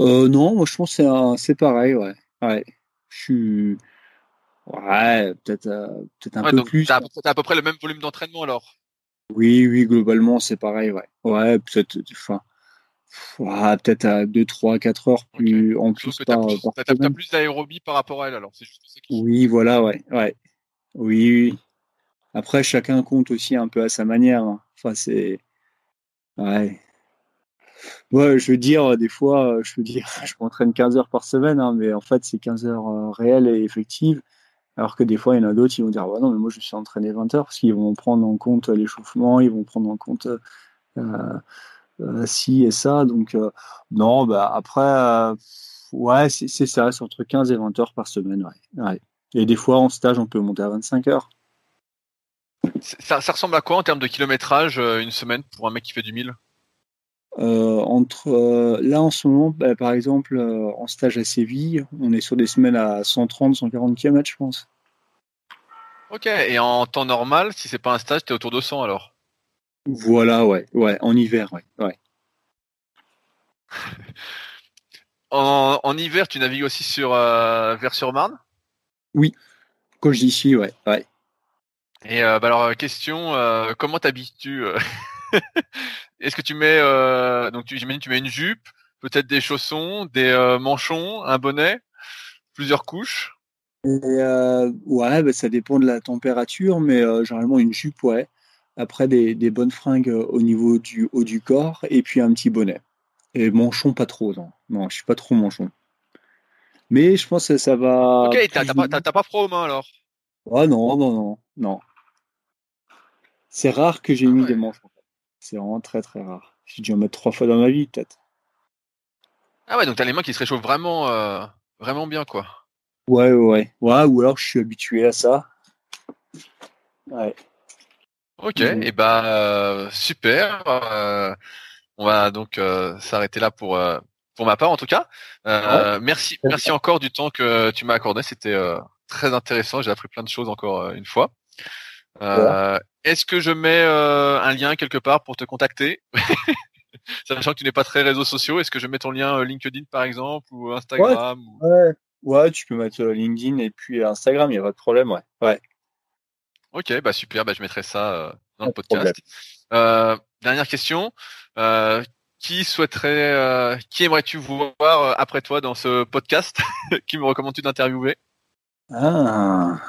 C: Euh, Non, moi je pense que c'est pareil, ouais. ouais. Je suis. Ouais, peut-être euh, peut un peu plus.
B: T'as à peu près le même volume d'entraînement alors?
C: Oui, oui, globalement c'est pareil, ouais. Ouais, peut-être. Enfin, peut-être à 2, 3, 4 heures plus en plus par,
B: as, plus d'aérobie par rapport à elle alors c'est juste
C: Oui, voilà, ouais, ouais. Oui, oui. Après, chacun compte aussi un peu à sa manière. Hein. Enfin, c'est. Ouais. Ouais, je veux dire, des fois, je veux dire, je m'entraîne 15 heures par semaine, hein, mais en fait, c'est 15 heures euh, réelles et effectives. Alors que des fois, il y en a d'autres qui vont dire, ouais, non, mais moi, je suis entraîné 20 heures parce qu'ils vont prendre en compte l'échauffement, ils vont prendre en compte euh, euh, si et ça. Donc, euh, non, bah, après, euh, ouais, c'est ça, c'est entre 15 et 20 heures par semaine. Ouais. Et des fois, en stage, on peut monter à 25 heures.
B: Ça, ça, ressemble à quoi en termes de kilométrage une semaine pour un mec qui fait du 1000
C: entre là en ce moment, bah, par exemple, en stage à Séville, on est sur des semaines à 130, 140 km, je pense.
B: Ok, et en temps normal, si c'est pas un stage, tu es autour de 100 alors?
C: Voilà, ouais, ouais, en hiver, ouais, ouais.
B: en, hiver, tu navigues aussi sur euh, Vers-sur-Marne
C: Oui, quand je dis ouais, ouais.
B: Et euh, bah alors, euh, question, euh, comment t'habitues Est-ce que tu mets, donc tu, j'imagine, tu mets une jupe, peut-être des chaussons, des manchons, un bonnet, plusieurs couches?
C: Ouais, bah, ça dépend de la température, mais généralement une jupe, ouais. Après, des, bonnes fringues euh, au niveau du haut du corps et puis un petit bonnet. Et manchon, pas trop, non. Non, je suis pas trop manchon. Mais je pense que ça va.
B: Ok, t'as pas, pas, froid aux mains alors?
C: Ah non, non, non, non. C'est rare que j'ai ah mis des manchons. C'est vraiment très très rare. J'ai dû en mettre trois fois dans ma vie, peut-être.
B: Ah ouais, donc t'as les mains qui se réchauffent vraiment, euh, vraiment bien, quoi.
C: Ouais, ouais, ouais. ou alors je suis habitué à ça. Ouais.
B: Ok, et eh bah ben, super. Euh, on va donc euh, s'arrêter là pour, euh, pour ma part en tout cas. Merci, merci encore du temps que tu m'as accordé. C'était très intéressant. J'ai appris plein de choses encore une fois. Est-ce que je mets un lien quelque part pour te contacter? Sachant que tu n'es pas très réseaux sociaux, est-ce que je mets ton lien LinkedIn par exemple ou Instagram
C: ouais. Ouais, tu peux mettre euh, LinkedIn et puis Instagram, il n'y a pas de problème, ouais. ouais.
B: Ok, bah super, bah je mettrai ça euh, dans le podcast. Euh, dernière question. qui souhaiterait, qui aimerais-tu voir après toi dans ce podcast Qui me recommandes-tu d'interviewer?
C: Ah.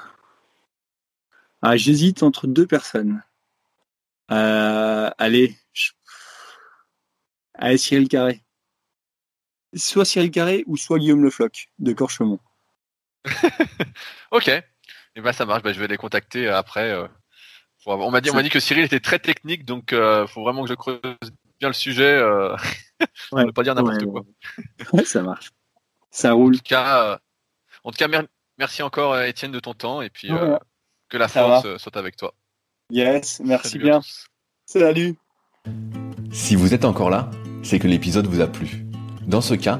C: ah j'hésite entre deux personnes. allez, allez Cyril Carré soit Cyril Carré ou soit Guillaume Le Floch de Corchemont.
B: ok. Et eh ben ça marche. Ben, je vais les contacter euh, après. Euh, on m'a dit, on m'a dit que Cyril était très technique, donc euh, faut vraiment que je creuse bien le sujet. Euh... ouais, ne pas dire n'importe quoi.
C: Ouais, ça marche. Ça roule.
B: En tout cas, en tout cas merci encore Étienne de ton temps et puis que la force soit avec toi.
C: Yes, merci bien. Salut.
A: Si vous êtes encore là, c'est que l'épisode vous a plu. Dans ce cas,